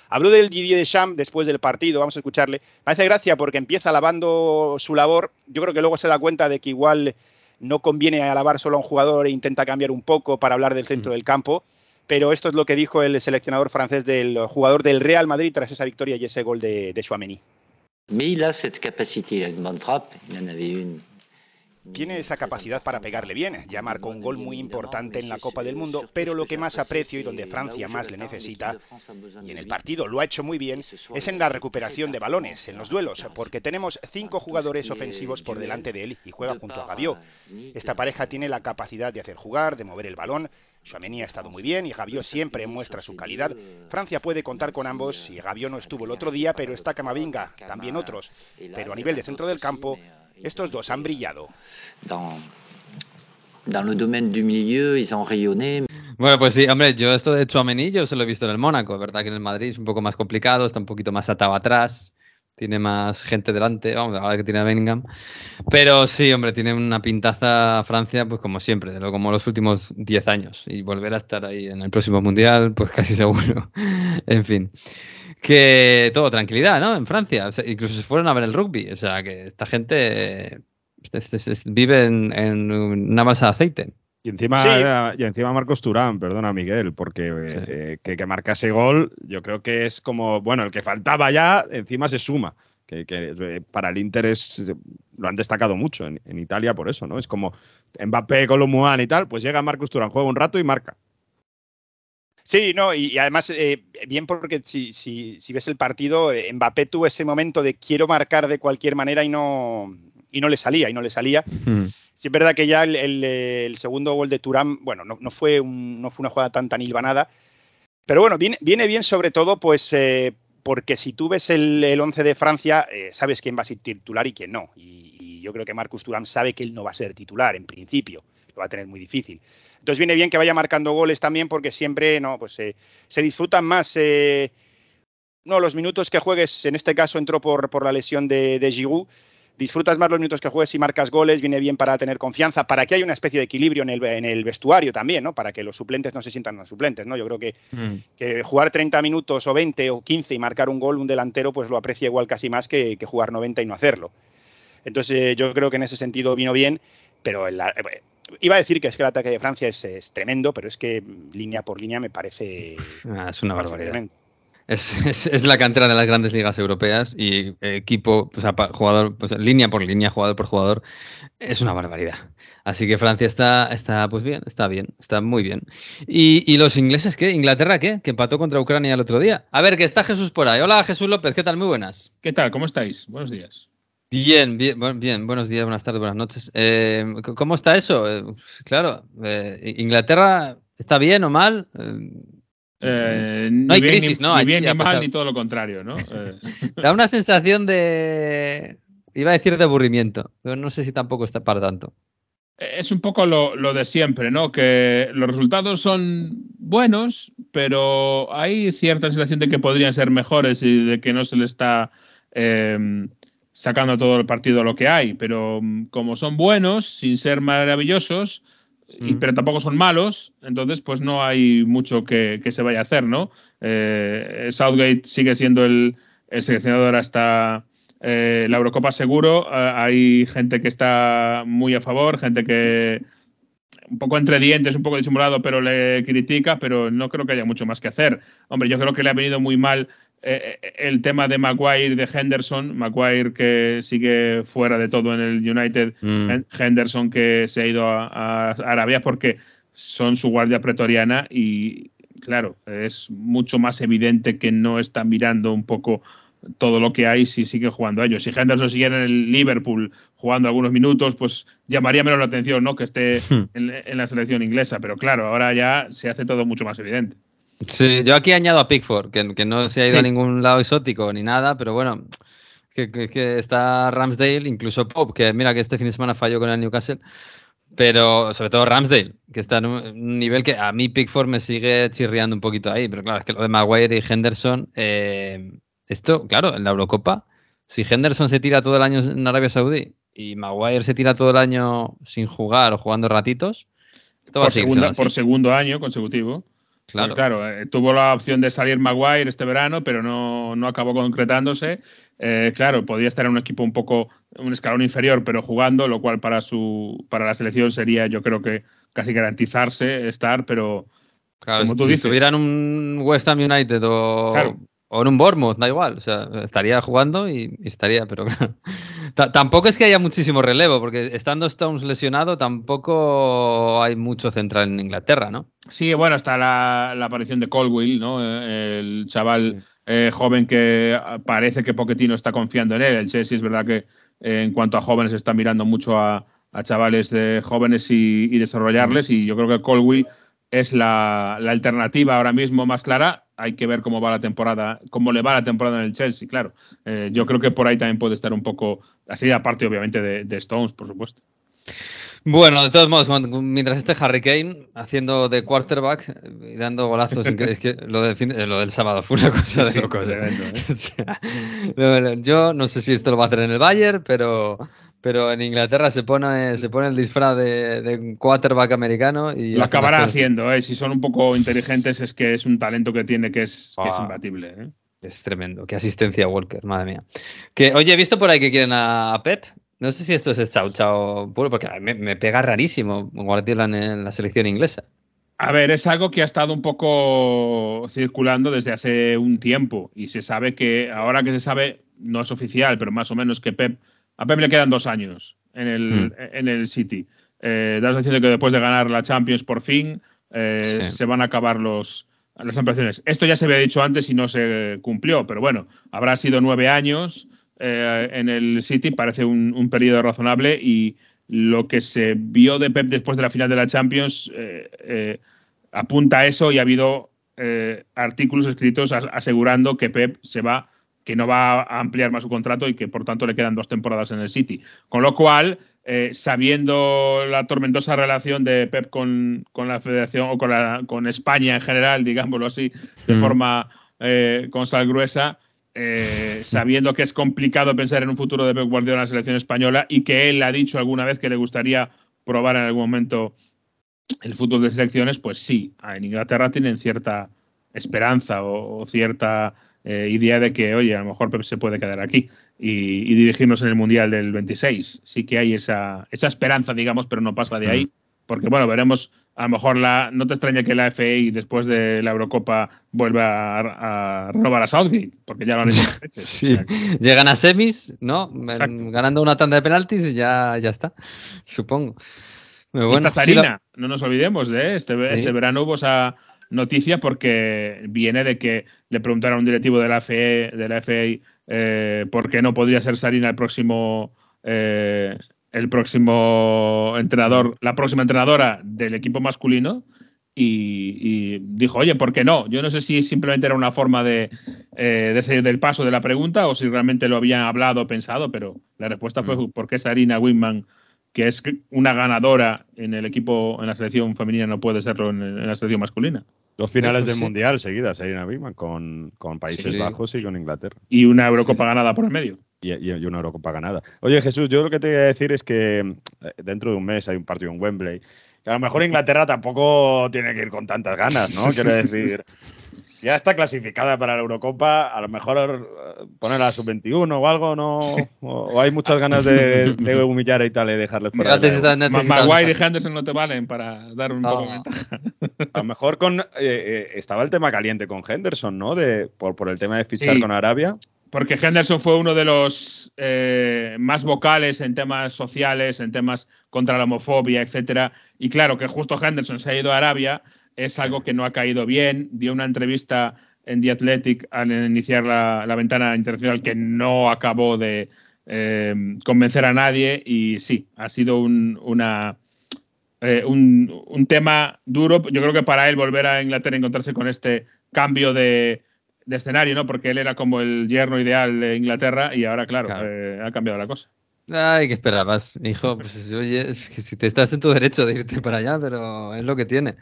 Habló del Didier Deschamps después del partido, vamos a escucharle. Me hace gracia porque empieza alabando su labor. Yo creo que luego se da cuenta de que igual no conviene alabar solo a un jugador e intenta cambiar un poco para hablar del centro mm. del campo. Pero esto es lo que dijo el seleccionador francés del jugador del Real Madrid tras esa victoria y ese gol de, de Chouameni. Mais il a cette capacité, une bonne frappe. Il en avait une tiene esa capacidad para pegarle bien. Ya marcó un gol muy importante en la Copa del Mundo, pero lo que más aprecio y donde Francia más le necesita, y en el partido lo ha hecho muy bien, es en la recuperación de balones, en los duelos, porque tenemos cinco jugadores ofensivos por delante de él y juega junto a Gaviot. Esta pareja tiene la capacidad de hacer jugar, de mover el balón. Chouameni ha estado muy bien y Gaviot siempre muestra su calidad. Francia puede contar con ambos y Gaviot no estuvo el otro día, pero está Camavinga, también otros. Pero a nivel de centro del campo, estos dos han brillado. Bueno, pues sí, hombre, yo esto de Chouameni yo se lo he visto en el Mónaco, es verdad que en el Madrid es un poco más complicado, está un poquito más atado atrás, tiene más gente delante, vamos, ahora que tiene a Bellingham. Pero sí, hombre, tiene una pintaza Francia, pues como siempre, como los últimos 10 años. Y volver a estar ahí en el próximo Mundial, pues casi seguro. [laughs] en fin que todo tranquilidad, ¿no? En Francia. incluso se fueron a ver el rugby. O sea, que esta gente vive en, una balsa de aceite. Y encima, y encima Marcos Turán, perdona Miguel, porque eh, que, que marca ese gol, yo creo que es como, bueno, el que faltaba ya, encima se suma. Que, eh, para el Inter es, lo han destacado mucho en, Italia por eso, ¿no? Es como Mbappé, Colomuán y tal, pues llega Marcos Turán, juega un rato y marca. Sí, no, y, además, eh, bien porque si, si, ves el partido, eh, Mbappé tuvo ese momento de quiero marcar de cualquier manera y no, y no le salía, y no le salía. Hmm. Sí, es verdad que ya el, segundo gol de Turán, bueno, no, fue no fue una jugada tan, tan hilvanada, pero bueno, viene, viene bien sobre todo, pues, eh, porque si tú ves el, el 11 de Francia, sabes quién va a ser titular y quién no. Y, y yo creo que Marcus Turán sabe que él no va a ser titular, en principio, lo va a tener muy difícil. Entonces viene bien que vaya marcando goles también porque siempre no, pues, eh, se disfrutan más eh, no, los minutos que juegues, en este caso entró por, por la lesión de, de Giroud, disfrutas más los minutos que juegues y marcas goles, viene bien para tener confianza, para que haya una especie de equilibrio en el, en el vestuario también, ¿no? Para que los suplentes no se sientan los suplentes, ¿no? Yo creo que, mm. que, jugar 30 minutos o 20 o 15 y marcar un gol, un delantero, pues lo aprecia igual casi más que, que jugar 90 y no hacerlo. Entonces eh, yo creo que en ese sentido vino bien, pero en la, Iba a decir que es que el ataque de Francia es, tremendo, pero es que línea por línea me parece. [laughs] Ah, es una barbaridad. Es, la cantera de las grandes ligas europeas y equipo, o sea, jugador, pues, línea por línea, jugador por jugador, es una barbaridad. Así que Francia está, está pues bien, está bien, está muy bien. ¿Y, los ingleses qué? ¿Inglaterra qué? Que empató contra Ucrania el otro día. A ver, que está Jesús por ahí. Hola Jesús López, ¿qué tal? Muy buenas. ¿Qué tal? ¿Cómo estáis? Buenos días. Bien, bien, bien. Buenos días, buenas tardes, buenas noches. Eh, ¿Cómo está eso? Eh, claro, eh, Inglaterra está bien o mal. no hay crisis, ¿no? Ni bien ni mal, ni todo lo contrario, ¿no? [laughs] da una sensación de. Iba a decir de aburrimiento, pero no sé si tampoco está para tanto. Es un poco lo, lo de siempre, ¿no? Que los resultados son buenos, pero hay cierta sensación de que podrían ser mejores y de que no se le está em, sacando todo el partido lo que hay. Pero mm, como son buenos, sin ser maravillosos, y, pero tampoco son malos, entonces pues no hay mucho que, se vaya a hacer, ¿no? Eh, Southgate sigue siendo el, seleccionador hasta eh, la Eurocopa seguro. Eh, hay gente que está muy a favor, gente que un poco entre dientes, un poco disimulado, pero le critica, pero no creo que haya mucho más que hacer. Hombre, yo creo que le ha venido muy mal eh, eh, el tema de Maguire de Henderson, Maguire que sigue fuera de todo en el United, mm. Henderson que se ha ido a, Arabia porque son su guardia pretoriana y claro, es mucho más evidente que no están mirando un poco todo lo que hay si siguen jugando a ellos. Si Henderson siguiera en el Liverpool jugando algunos minutos, pues llamaría menos la atención, ¿no? Que esté [laughs] en, la selección inglesa. Pero claro, ahora ya se hace todo mucho más evidente. Sí, yo aquí añado a Pickford, que, no se ha ido a ningún lado exótico ni nada, pero bueno, que, que, está Ramsdale, incluso Pop, que mira que este fin de semana falló con el Newcastle, pero sobre todo Ramsdale, que está en un nivel que a mí Pickford me sigue chirriando un poquito ahí, pero claro, es que lo de Maguire y Henderson, eh, esto, claro, en la Eurocopa, si Henderson se tira todo el año en Arabia Saudí y Maguire se tira todo el año sin jugar o jugando ratitos, esto va a seguir por segundo año consecutivo. Claro, claro eh, tuvo la opción de salir Maguire este verano, pero no, no acabó concretándose. Eh, claro, podía estar en un equipo un poco, un escalón inferior, pero jugando, lo cual para su, para la selección sería, yo creo que casi garantizarse estar, pero claro, como tú si dices, en un West Ham United o o en un Bournemouth, da igual. O sea, estaría jugando y, estaría, pero claro. [laughs] tampoco es que haya muchísimo relevo, porque estando Stones lesionado, tampoco hay mucho central en Inglaterra, ¿no? Sí, bueno, está la, aparición de Colwill, ¿no? Eh, el chaval eh, joven que parece que Pochettino está confiando en él. El Chelsea es verdad que eh, en cuanto a jóvenes está mirando mucho a, chavales jóvenes y, desarrollarles, y yo creo que Colwill es la, la alternativa ahora mismo más clara hay que ver cómo va la temporada, cómo le va la temporada en el Chelsea, claro. Eh, yo creo que por ahí también puede estar un poco, así aparte obviamente de, Stones, por supuesto. Bueno, de todos modos, mientras esté Harry Kane haciendo de quarterback y dando golazos, es que lo, lo, del sábado fue una cosa de locos. ¿eh? [laughs] yo no sé si esto lo va a hacer en el Bayern, pero pero en Inglaterra se pone, se pone el disfraz de, quarterback americano y. Lo acabará haciendo, ¿eh? Si son un poco inteligentes, es que es un talento que tiene que es, que es ah. imbatible. ¿eh? Es tremendo. Qué asistencia Walker, madre mía. Que, oye, he visto por ahí que quieren a, Pep. No sé si esto es chao chao puro, porque me, me pega rarísimo Guardiola en la selección inglesa. A ver, es algo que ha estado un poco circulando desde hace un tiempo y se sabe que ahora que se sabe, no es oficial, pero más o menos que Pep a Pep le quedan dos años en el, hmm. en el City. Eh, da la sensación de que después de ganar la Champions por fin eh, se van a acabar los, las ampliaciones. Esto ya se había dicho antes y no se cumplió, pero bueno, habrá sido nueve años eh, en el City, parece un, un, periodo razonable y lo que se vio de Pep después de la final de la Champions apunta a eso y ha habido artículos escritos asegurando que Pep se va que no va a ampliar más su contrato y que por tanto le quedan dos temporadas en el City. Con lo cual, eh, sabiendo la tormentosa relación de Pep con, la Federación o con, la, con España en general, digámoslo así, de mm. forma eh, con sal gruesa, eh, sabiendo que es complicado pensar en un futuro de Pep Guardiola en la selección española y que él ha dicho alguna vez que le gustaría probar en algún momento el fútbol de selecciones, pues sí, en Inglaterra tienen cierta esperanza o cierta eh, idea de que, oye, a lo mejor Pep se puede quedar aquí y, dirigirnos en el Mundial del 26. Sí que hay esa, esa esperanza, digamos, pero no pasa de ahí. Porque, bueno, veremos, a lo mejor la, no te extraña que la FA después de la Eurocopa vuelva a, robar a Southgate, porque ya lo han hecho. [laughs] sí, llegan a semis, ¿no? Ganando una tanda de penaltis y ya, ya está, supongo. Bueno, Esta Sarina, no nos olvidemos de este, este verano hubo esa noticia porque viene de que le preguntaron a un directivo de la FE, de la FA eh, por qué no podría ser Sarina el próximo eh, el próximo entrenador, la próxima entrenadora del equipo masculino. Y, dijo, oye, ¿por qué no? Yo no sé si simplemente era una forma de, eh, de salir del paso de la pregunta o si realmente lo habían hablado o pensado, pero la respuesta fue, mm. ¿por qué Sarina Winman, que es una ganadora en el equipo, en la selección femenina, no puede serlo en la selección masculina? Dos finales del Mundial seguidas, Irina Bigman, con, con Países Bajos y con Inglaterra. Y una Eurocopa ganada por el medio. Y, y, una Eurocopa ganada. Oye, Jesús, yo lo que te voy a decir es que eh, dentro de un mes hay un partido en Wembley. Que a lo mejor Inglaterra tampoco tiene que ir con tantas ganas, ¿no? Quiero decir, [laughs] ya está clasificada para la Eurocopa, a lo mejor eh, poner a sub-21 o algo, ¿no? O, hay muchas ganas de, humillar a Italia y dejarle fuera. Maguire y Henderson no te valen para dar un poco de ventaja. A lo mejor con, eh, eh, estaba el tema caliente con Henderson, ¿no? De, por, por el tema de fichar con Arabia. Porque Henderson fue uno de los más vocales en temas sociales, en temas contra la homofobia, etcétera. Y claro que justo Henderson se ha ido a Arabia es algo que no ha caído bien. Dio una entrevista en The Athletic al iniciar la, ventana internacional que no acabó de eh, convencer a nadie y sí, ha sido un, una, eh, un, tema duro. Yo creo que para él volver a Inglaterra y encontrarse con este cambio de, escenario, ¿no? Porque él era como el yerno ideal de Inglaterra y ahora, claro, eh, ha cambiado la cosa. Ay, ¿qué esperabas, hijo? [laughs] Pues oye, si te estás en tu derecho de irte para allá, pero es lo que tiene.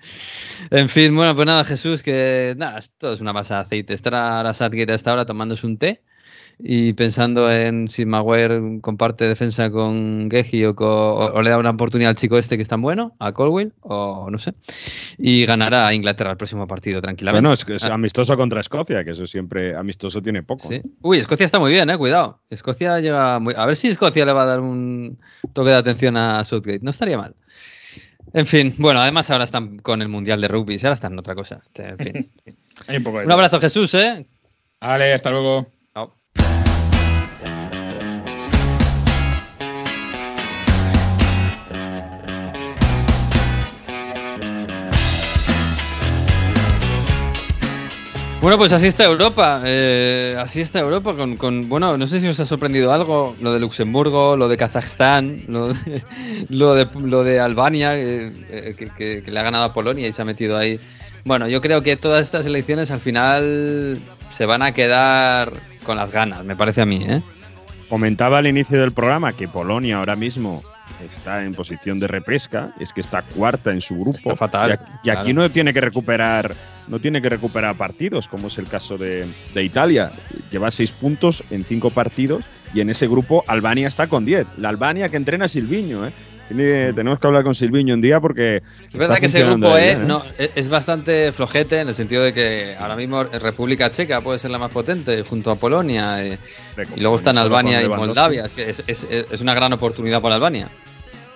En fin, bueno, pues nada, Jesús, que nada, esto es una masa de aceite. Estará la Sadgate hasta ahora tomándose un té y pensando en si Maguire comparte defensa con Geji o, le da una oportunidad al chico este que es tan bueno, a Colwell, o no sé, y ganará a Inglaterra el próximo partido tranquilamente. Bueno, es, que es ah. amistoso contra Escocia, que eso siempre amistoso tiene poco. Uy, Escocia está muy bien, eh, cuidado. Escocia llega muy... A ver si Escocia le va a dar un toque de atención a Southgate, no estaría mal. En fin, bueno, además ahora están con el Mundial de Rugby, ahora están en otra cosa. En fin. [laughs] un, un abrazo, Jesús, ¿eh? Vale, hasta luego. Bueno, pues así está Europa. Eh, así está Europa con, Bueno, no sé si os ha sorprendido algo. Lo de Luxemburgo, lo de Kazajstán, lo de, [laughs] lo de, Albania, eh, que, le ha ganado a Polonia y se ha metido ahí. Bueno, yo creo que todas estas elecciones al final se van a quedar con las ganas, me parece a mí. ¿eh? Comentaba al inicio del programa que Polonia ahora mismo está en posición de repesca, es que está cuarta en su grupo. fatal. Y, aquí no tiene que recuperar, no tiene que recuperar partidos, como es el caso de, Italia. Lleva seis puntos en cinco partidos y en ese grupo Albania está con diez. La Albania que entrena Silviño, ¿eh? Tenemos que hablar con Silviño un día porque. Es verdad que ese grupo e, ¿eh? no, es bastante flojete en el sentido de que ahora mismo República Checa puede ser la más potente junto a Polonia. Eh, y luego están Albania y Moldavia. Es que es, una gran oportunidad para Albania.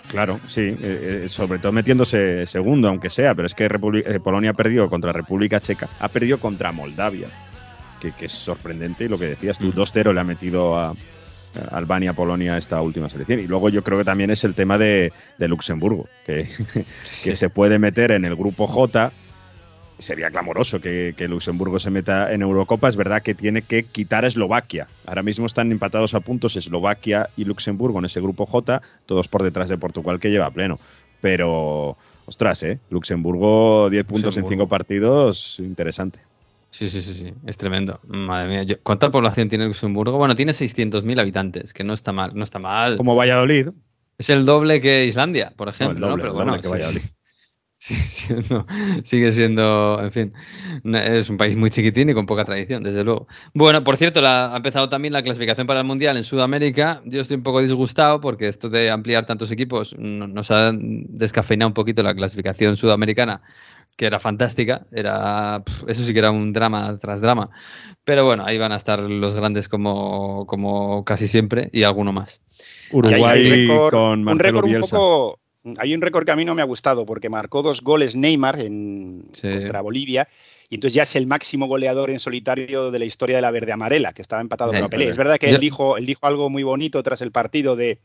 Claro, sí, eh, sobre todo metiéndose segundo, aunque sea, pero es que Polonia ha perdido contra República Checa, ha perdido contra Moldavia, que, es sorprendente y lo que decías tú, 2-0 mm. le ha metido a, Albania, Polonia esta última selección. Y luego yo creo que también es el tema de, Luxemburgo, que, que, se puede meter en el grupo J. Sería clamoroso que, Luxemburgo se meta en Eurocopa. Es verdad que tiene que quitar a Eslovaquia. Ahora mismo están empatados a puntos Eslovaquia y Luxemburgo en ese grupo J, todos por detrás de Portugal que lleva pleno. Pero, ostras, ¿eh? Luxemburgo 10 puntos en 5 partidos, interesante. Sí, sí, sí, sí, es tremendo. Madre mía, ¿cuánta población tiene Luxemburgo? Bueno, tiene 600.000 habitantes, que no está mal, no está mal. Como Valladolid. Es el doble que Islandia, por ejemplo, ¿no? Pero bueno, que Valladolid. [laughs] sigue siendo, en fin, es un país muy chiquitín y con poca tradición, desde luego. Bueno, por cierto, ha empezado también la clasificación para el Mundial en Sudamérica. Yo estoy un poco disgustado porque esto de ampliar tantos equipos nos ha descafeinado un poquito la clasificación sudamericana que era fantástica, era eso sí que era un drama tras drama. Pero bueno, ahí van a estar los grandes como, como casi siempre y alguno más. Uruguay con un récord un poco hay un récord que a mí no me ha gustado porque marcó dos goles Neymar en, contra Bolivia y entonces ya es el máximo goleador en solitario de la historia de la verde amarela, que estaba empatado con Pelé. Es verdad que él dijo, él dijo algo muy bonito tras el partido de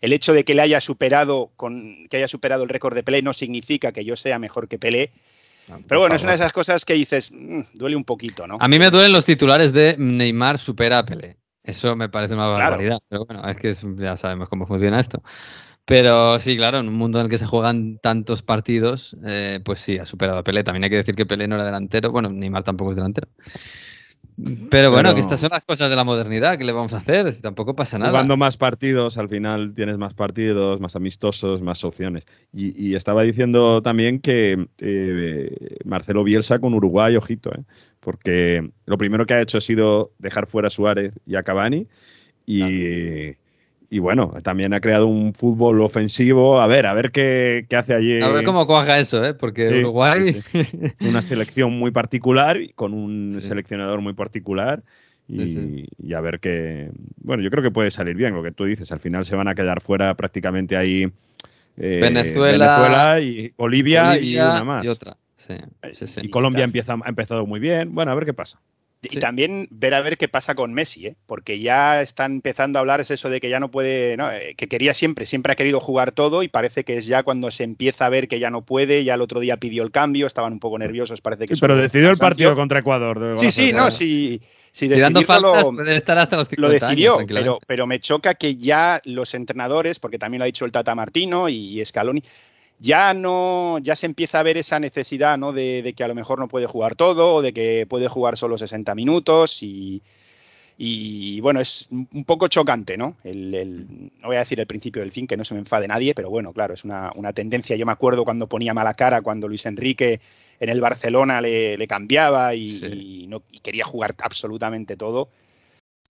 el hecho de que le haya superado con que haya superado el récord de Pelé no significa que yo sea mejor que Pelé, pero bueno, es una de esas cosas que dices, mm, duele un poquito, ¿no? A mí me duelen los titulares de Neymar supera a Pelé. Eso me parece una barbaridad. Pero bueno, es que ya sabemos cómo funciona esto. Pero sí, claro, en un mundo en el que se juegan tantos partidos, eh, pues sí, ha superado a Pelé. También hay que decir que Pelé no era delantero. Bueno, Neymar tampoco es delantero. Pero bueno, que estas son las cosas de la modernidad, ¿qué le vamos a hacer? Si tampoco pasa nada. Jugando más partidos, al final tienes más partidos, más amistosos, más opciones. Y, estaba diciendo también que eh, Marcelo Bielsa con Uruguay, ojito, ¿eh? porque lo primero que ha hecho ha sido dejar fuera a Suárez y a Cavani. Y, y bueno, también ha creado un fútbol ofensivo. A ver, a ver qué, hace allí. A ver cómo cuaja eso, ¿eh? Porque Uruguay. [laughs] Una selección muy particular, con un seleccionador muy particular. Y, a ver qué. Bueno, yo creo que puede salir bien lo que tú dices. Al final se van a quedar fuera prácticamente ahí. Eh, Venezuela, y Bolivia, y una más. Y otra. y Colombia empieza, ha empezado muy bien. Bueno, a ver qué pasa. Y también ver a ver qué pasa con Messi, ¿eh? porque ya están empezando a hablar es eso de que ya no puede, eh, que quería siempre, siempre ha querido jugar todo y parece que es ya cuando se empieza a ver que ya no puede, ya el otro día pidió el cambio, estaban un poco nerviosos, parece que... pero decidió el partido contra Ecuador. Sí, sí, no, sí. Si dando faltas, lo, estar hasta los 50 lo decidió, pero, pero me choca que ya los entrenadores, porque también lo ha dicho el Tata Martino y, y Scaloni, ya no, ya se empieza a ver esa necesidad, ¿no? De, que a lo mejor no puede jugar todo o de que puede jugar solo 60 minutos y, y bueno, es un poco chocante, ¿no? El, no voy a decir el principio del fin, que no se me enfade nadie, pero bueno, claro, es una, tendencia. Yo me acuerdo cuando ponía mala cara, cuando Luis Enrique en el Barcelona le, cambiaba y, no, y quería jugar absolutamente todo.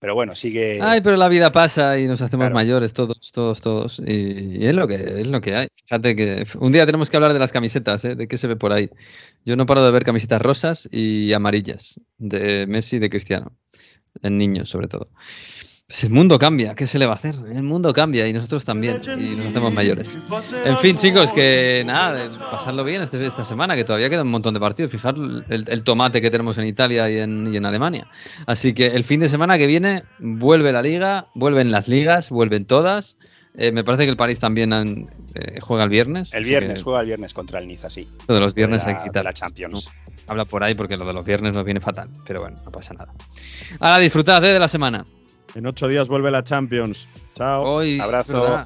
Pero bueno, sigue. Ay, pero la vida pasa y nos hacemos mayores todos, todos, todos. Y, es lo que es lo que hay. Fíjate que un día tenemos que hablar de las camisetas, ¿eh? de qué se ve por ahí. Yo no paro de ver camisetas rosas y amarillas de Messi y de Cristiano. En niños, sobre todo. Pues el mundo cambia, ¿qué se le va a hacer? El mundo cambia y nosotros también, y nos hacemos mayores. En fin, chicos, que nada, pasarlo bien este, esta semana, que todavía queda un montón de partidos. Fijar el, tomate que tenemos en Italia y en, Alemania. Así que el fin de semana que viene vuelve la liga, vuelven las ligas, vuelven todas. Eh, me parece que el París también eh, juega el viernes. El viernes, juega el viernes contra el Niza, sí. Todos los viernes hay que quitar. la Champions. habla por ahí porque lo de los viernes nos viene fatal, pero bueno, no pasa nada. Ahora disfrutad eh, de la semana. En ocho días vuelve la Champions. Chao. Hoy, Abrazo.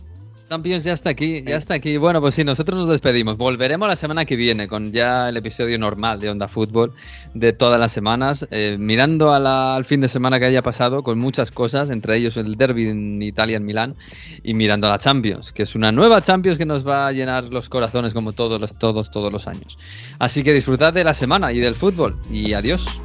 Champions ya está aquí, ya está aquí. Bueno, pues sí, nosotros nos despedimos. Volveremos la semana que viene con ya el episodio normal de Onda Fútbol de todas las semanas, eh, mirando al fin de semana que haya pasado con muchas cosas, entre ellos el derby en Italia, en Milán, y mirando a la Champions, que es una nueva Champions que nos va a llenar los corazones como todos los, todos, todos los años. Así que disfrutad de la semana y del fútbol y adiós.